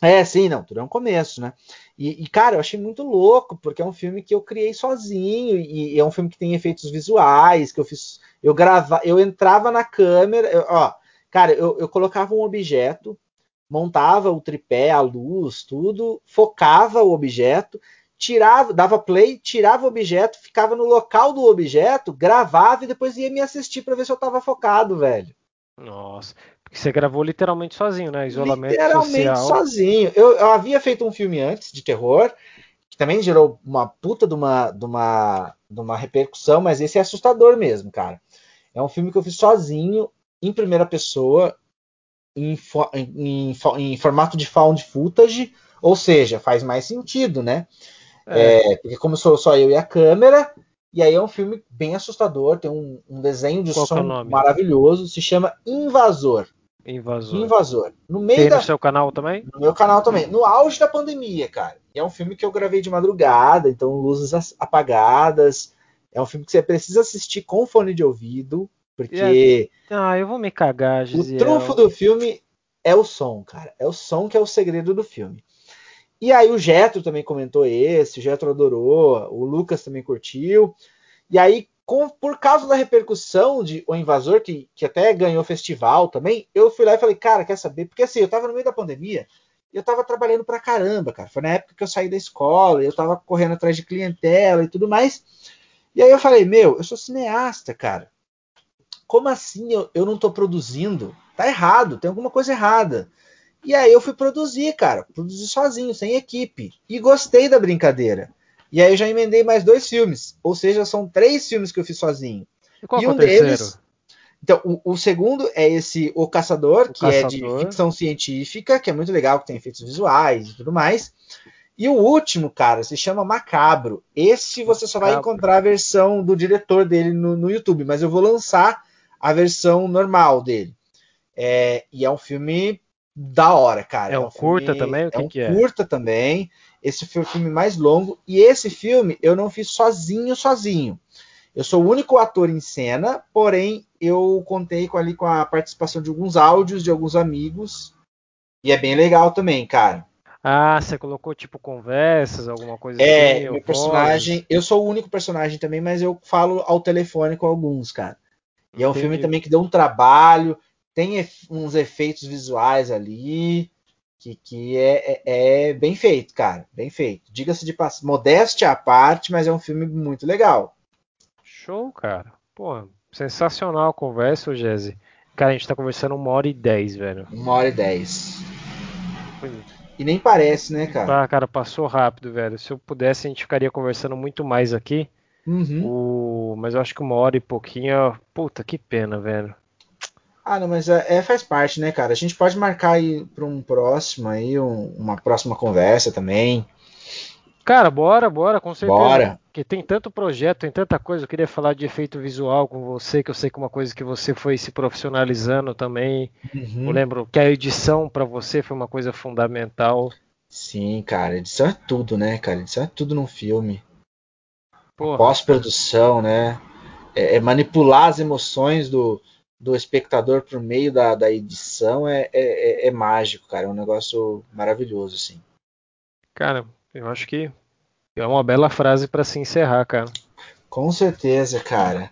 S1: É, sim, não, tudo é um começo, né? E, e, cara, eu achei muito louco, porque é um filme que eu criei sozinho, e, e é um filme que tem efeitos visuais, que eu fiz. Eu gravava, eu entrava na câmera, eu, ó, cara, eu, eu colocava um objeto, montava o tripé, a luz, tudo, focava o objeto, tirava, dava play, tirava o objeto, ficava no local do objeto, gravava e depois ia me assistir para ver se eu estava focado, velho.
S2: Nossa, porque você gravou literalmente sozinho, né? Isolamento
S1: literalmente
S2: social.
S1: sozinho. Eu, eu, havia feito um filme antes de terror, que também gerou uma puta de uma, de uma, de uma repercussão, mas esse é assustador mesmo, cara. É um filme que eu fiz sozinho, em primeira pessoa, em, em, em, formato de found footage, ou seja, faz mais sentido, né? É. É, porque como sou só eu e a câmera, e aí é um filme bem assustador, tem um, um desenho de
S2: Qual é
S1: som
S2: nome?
S1: maravilhoso, se chama Invasor.
S2: Invasor.
S1: Invasor. No meio
S2: Tem
S1: da,
S2: no seu canal também?
S1: no meu canal também. No auge da pandemia, cara. E é um filme que eu gravei de madrugada, então luzes as- apagadas. É um filme que você precisa assistir com fone de ouvido, porque
S2: Ah, eu vou me cagar,
S1: o
S2: Gisele.
S1: trunfo do filme é o som, cara. É o som que é o segredo do filme. E aí o Getro também comentou esse, o Getro adorou, o Lucas também curtiu. E aí, com- por causa da repercussão de O Invasor, que, que até ganhou festival também, eu fui lá e falei, cara, quer saber? Porque assim, eu tava no meio da pandemia e eu tava trabalhando pra caramba, cara. Foi na época que eu saí da escola, eu tava correndo atrás de clientela e tudo mais. E aí eu falei, meu, eu sou cineasta, cara. Como assim eu, eu não tô produzindo? Tá errado, tem alguma coisa errada. E aí eu fui produzir, cara. Produzir sozinho, sem equipe. E gostei da brincadeira. E aí eu já emendei mais dois filmes. Ou seja, são três filmes que eu fiz sozinho.
S2: E qual
S1: e
S2: é
S1: um
S2: terceiro?
S1: deles. Então, o, o segundo é esse O Caçador,
S2: O
S1: que é
S2: Caçador.
S1: de ficção científica, que é muito legal, que tem efeitos visuais e tudo mais. E o último, cara, se chama Macabro. Esse você só vai
S2: Macabro.
S1: encontrar a versão do diretor dele no, no YouTube, mas eu vou lançar a versão normal dele. É, e é um filme da hora, cara.
S2: É um
S1: filme-
S2: curta também? O que
S1: é um
S2: que é?
S1: curta também. Esse foi o filme mais longo. E esse filme eu não fiz sozinho, sozinho. Eu sou o único ator em cena, porém eu contei com, ali com a participação de alguns áudios de alguns amigos. E é bem legal também, cara.
S2: Ah, você colocou tipo conversas, alguma coisa
S1: É,
S2: assim? ou
S1: meu personagem. Eu sou o único personagem também, mas eu falo ao telefone com alguns, cara. E é um
S2: Entendi.
S1: filme também que deu um trabalho, tem uns efeitos visuais ali, que, que é, é, é bem feito, cara. Bem feito. Diga-se de passagem, modéstia à parte, mas é um filme muito legal.
S2: Show, cara. Pô, sensacional a conversa, Jesse. Cara, a gente tá conversando uma hora e dez, velho.
S1: Uma hora e dez. E nem parece, né, cara?
S2: Ah, cara, passou rápido, velho. Se eu pudesse, a gente ficaria conversando muito mais aqui.
S1: Uhum.
S2: O... Mas eu acho que uma hora e pouquinho. Puta, que pena, velho.
S1: Ah, não, mas é, é, faz parte, né, cara? A gente pode marcar aí para um próximo aí, um- uma próxima conversa também.
S2: Cara, bora, bora, com certeza.
S1: Bora.
S2: Porque tem tanto projeto, tem tanta coisa. Eu queria falar de efeito visual com você, que eu sei que é uma coisa que você foi se profissionalizando também.
S1: Uhum.
S2: Eu lembro que a edição pra você foi uma coisa fundamental.
S1: Sim, cara, edição é tudo, né, cara? Edição é tudo num filme. Pós-produção, né? É, é manipular as emoções do, do espectador por meio da, da edição é, é, é- é mágico, cara. É um negócio maravilhoso, assim.
S2: cara, eu acho que é uma bela frase pra se encerrar, cara.
S1: Com certeza, cara.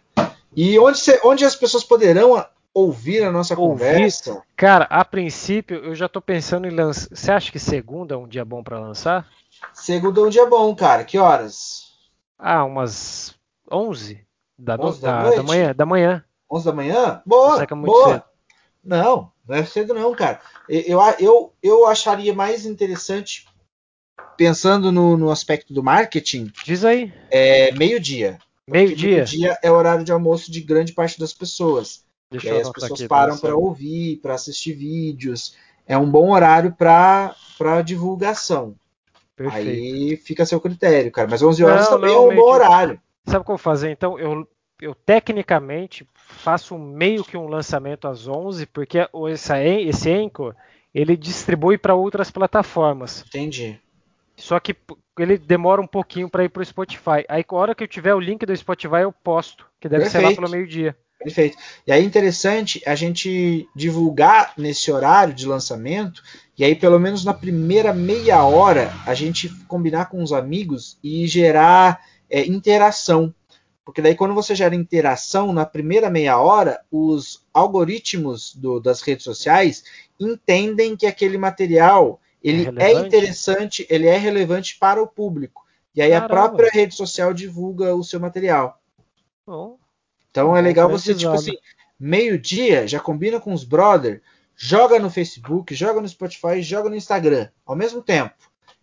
S1: E onde, cê- onde as pessoas poderão ouvir a nossa
S2: Ouvir?
S1: conversa?
S2: Cara, a princípio eu já tô pensando em lançar. Você acha que segunda é um dia bom pra lançar?
S1: Segunda é um dia bom, cara. Que horas?
S2: Ah, umas 11 da, no...
S1: 11 da
S2: da,
S1: noite?
S2: da manhã, da manhã.
S1: 11 da manhã? Boa,
S2: é muito
S1: boa.
S2: cedo?
S1: Não, não é cedo não, cara. Eu, eu, eu acharia mais interessante, pensando no, no aspecto do marketing,
S2: Diz aí,
S1: é meio-dia.
S2: Meio-dia.
S1: Meio-dia é o horário de almoço de grande parte das pessoas.
S2: Deixa
S1: e aí as pessoas
S2: aqui.
S1: param
S2: pra
S1: para ouvir, para assistir vídeos. É um bom horário para divulgação.
S2: Perfeito.
S1: Aí fica a seu critério, cara. Mas 11 horas
S2: Não,
S1: também
S2: não,
S1: é um bom horário.
S2: Sabe o que eu vou fazer? Então, eu, eu tecnicamente faço meio que um lançamento às 11, porque essa, esse Anchor, ele distribui para outras plataformas.
S1: Entendi.
S2: Só que ele demora um pouquinho para ir para o Spotify. Aí, a hora que eu tiver o link do Spotify, eu posto, que deve ser lá
S1: Perfeito.
S2: pelo meio-dia.
S1: Perfeito. E aí é interessante a gente divulgar nesse horário de lançamento, e aí pelo menos na primeira meia hora a gente combinar com os amigos e gerar é, interação. Porque daí quando você gera interação na primeira meia hora, os algoritmos do- das redes sociais entendem que aquele material ele é,
S2: relevante?
S1: interessante, ele é relevante para o público. E aí a
S2: Caramba.
S1: própria rede social divulga o seu material.
S2: Bom,
S1: Então é legal você, tipo assim, meio-dia, já combina com os brother, joga no Facebook, joga no Spotify, joga no Instagram, ao mesmo tempo.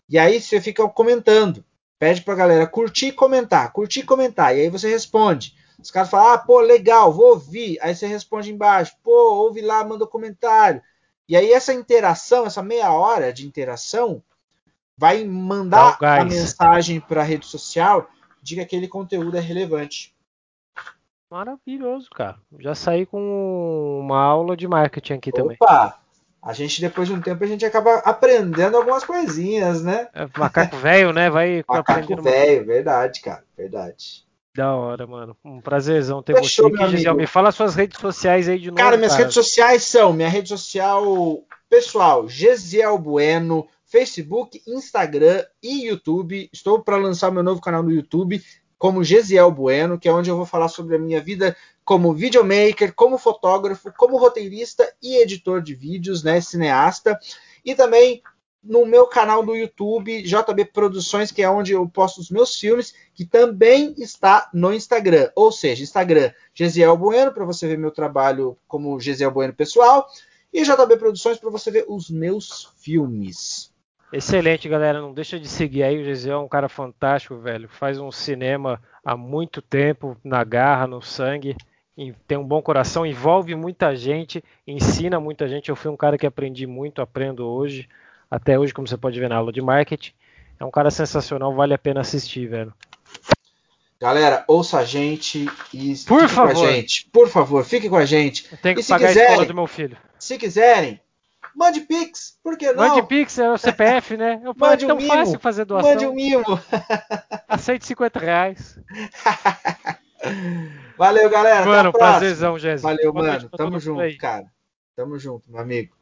S1: E aí você fica comentando. Pede pra galera curtir e comentar, curtir e comentar. E aí você responde. Os caras falam, ah, pô, legal, vou ouvir. Aí você responde embaixo, pô, ouve lá, manda um comentário. E aí essa interação, essa meia hora de interação, vai mandar a mensagem para a rede social de que aquele conteúdo é relevante.
S2: Maravilhoso, cara. Já saí com uma aula de marketing aqui
S1: Opa,
S2: também.
S1: Opa! A gente, depois de um tempo, a gente acaba aprendendo algumas coisinhas, né?
S2: É, macaco velho, né? Vai
S1: Macaco velho, verdade, cara. Verdade.
S2: Da hora, mano. Um prazerzão ter Fechou, você aqui, Gisele. Me fala suas redes sociais aí de novo.
S1: Cara, minhas cara. redes sociais são minha rede social pessoal, Gesiel Bueno, Facebook, Instagram e YouTube. Estou para lançar meu novo canal no YouTube como Gesiel Bueno, que é onde eu vou falar sobre a minha vida como videomaker, como fotógrafo, como roteirista e editor de vídeos, né, cineasta. E também no meu canal do YouTube, JB Produções, que é onde eu posto os meus filmes, que também está no Instagram. Ou seja, Instagram Gesiel Bueno, para você ver meu trabalho como Gesiel Bueno pessoal, e JB Produções para você ver os meus filmes.
S2: Excelente, galera. Não deixa de seguir aí. O Gesiel é um cara fantástico, velho. Faz um cinema há muito tempo, na garra, no sangue. Tem um bom coração, envolve muita gente, ensina muita gente. Eu fui um cara que aprendi muito, aprendo hoje, até hoje, como você pode ver na aula de marketing. É um cara sensacional, vale a pena assistir, velho.
S1: Galera, ouça a gente e
S2: por fique favor.
S1: com a gente. Por favor, fique com a gente.
S2: Eu tenho que e pagar quiserem, a escola do meu filho.
S1: Se quiserem, Mande Pix, por que não?
S2: Mande Pix, é o CPF, né? Eu,
S1: Mande
S2: é tão
S1: um mimo.
S2: fácil fazer doação.
S1: Mande um mimo.
S2: Aceite 50 reais.
S1: Valeu, galera.
S2: Mano, prazerzão, Jéssica.
S1: Valeu, Boa mano. Tamo junto, aí. cara. Tamo junto, meu amigo.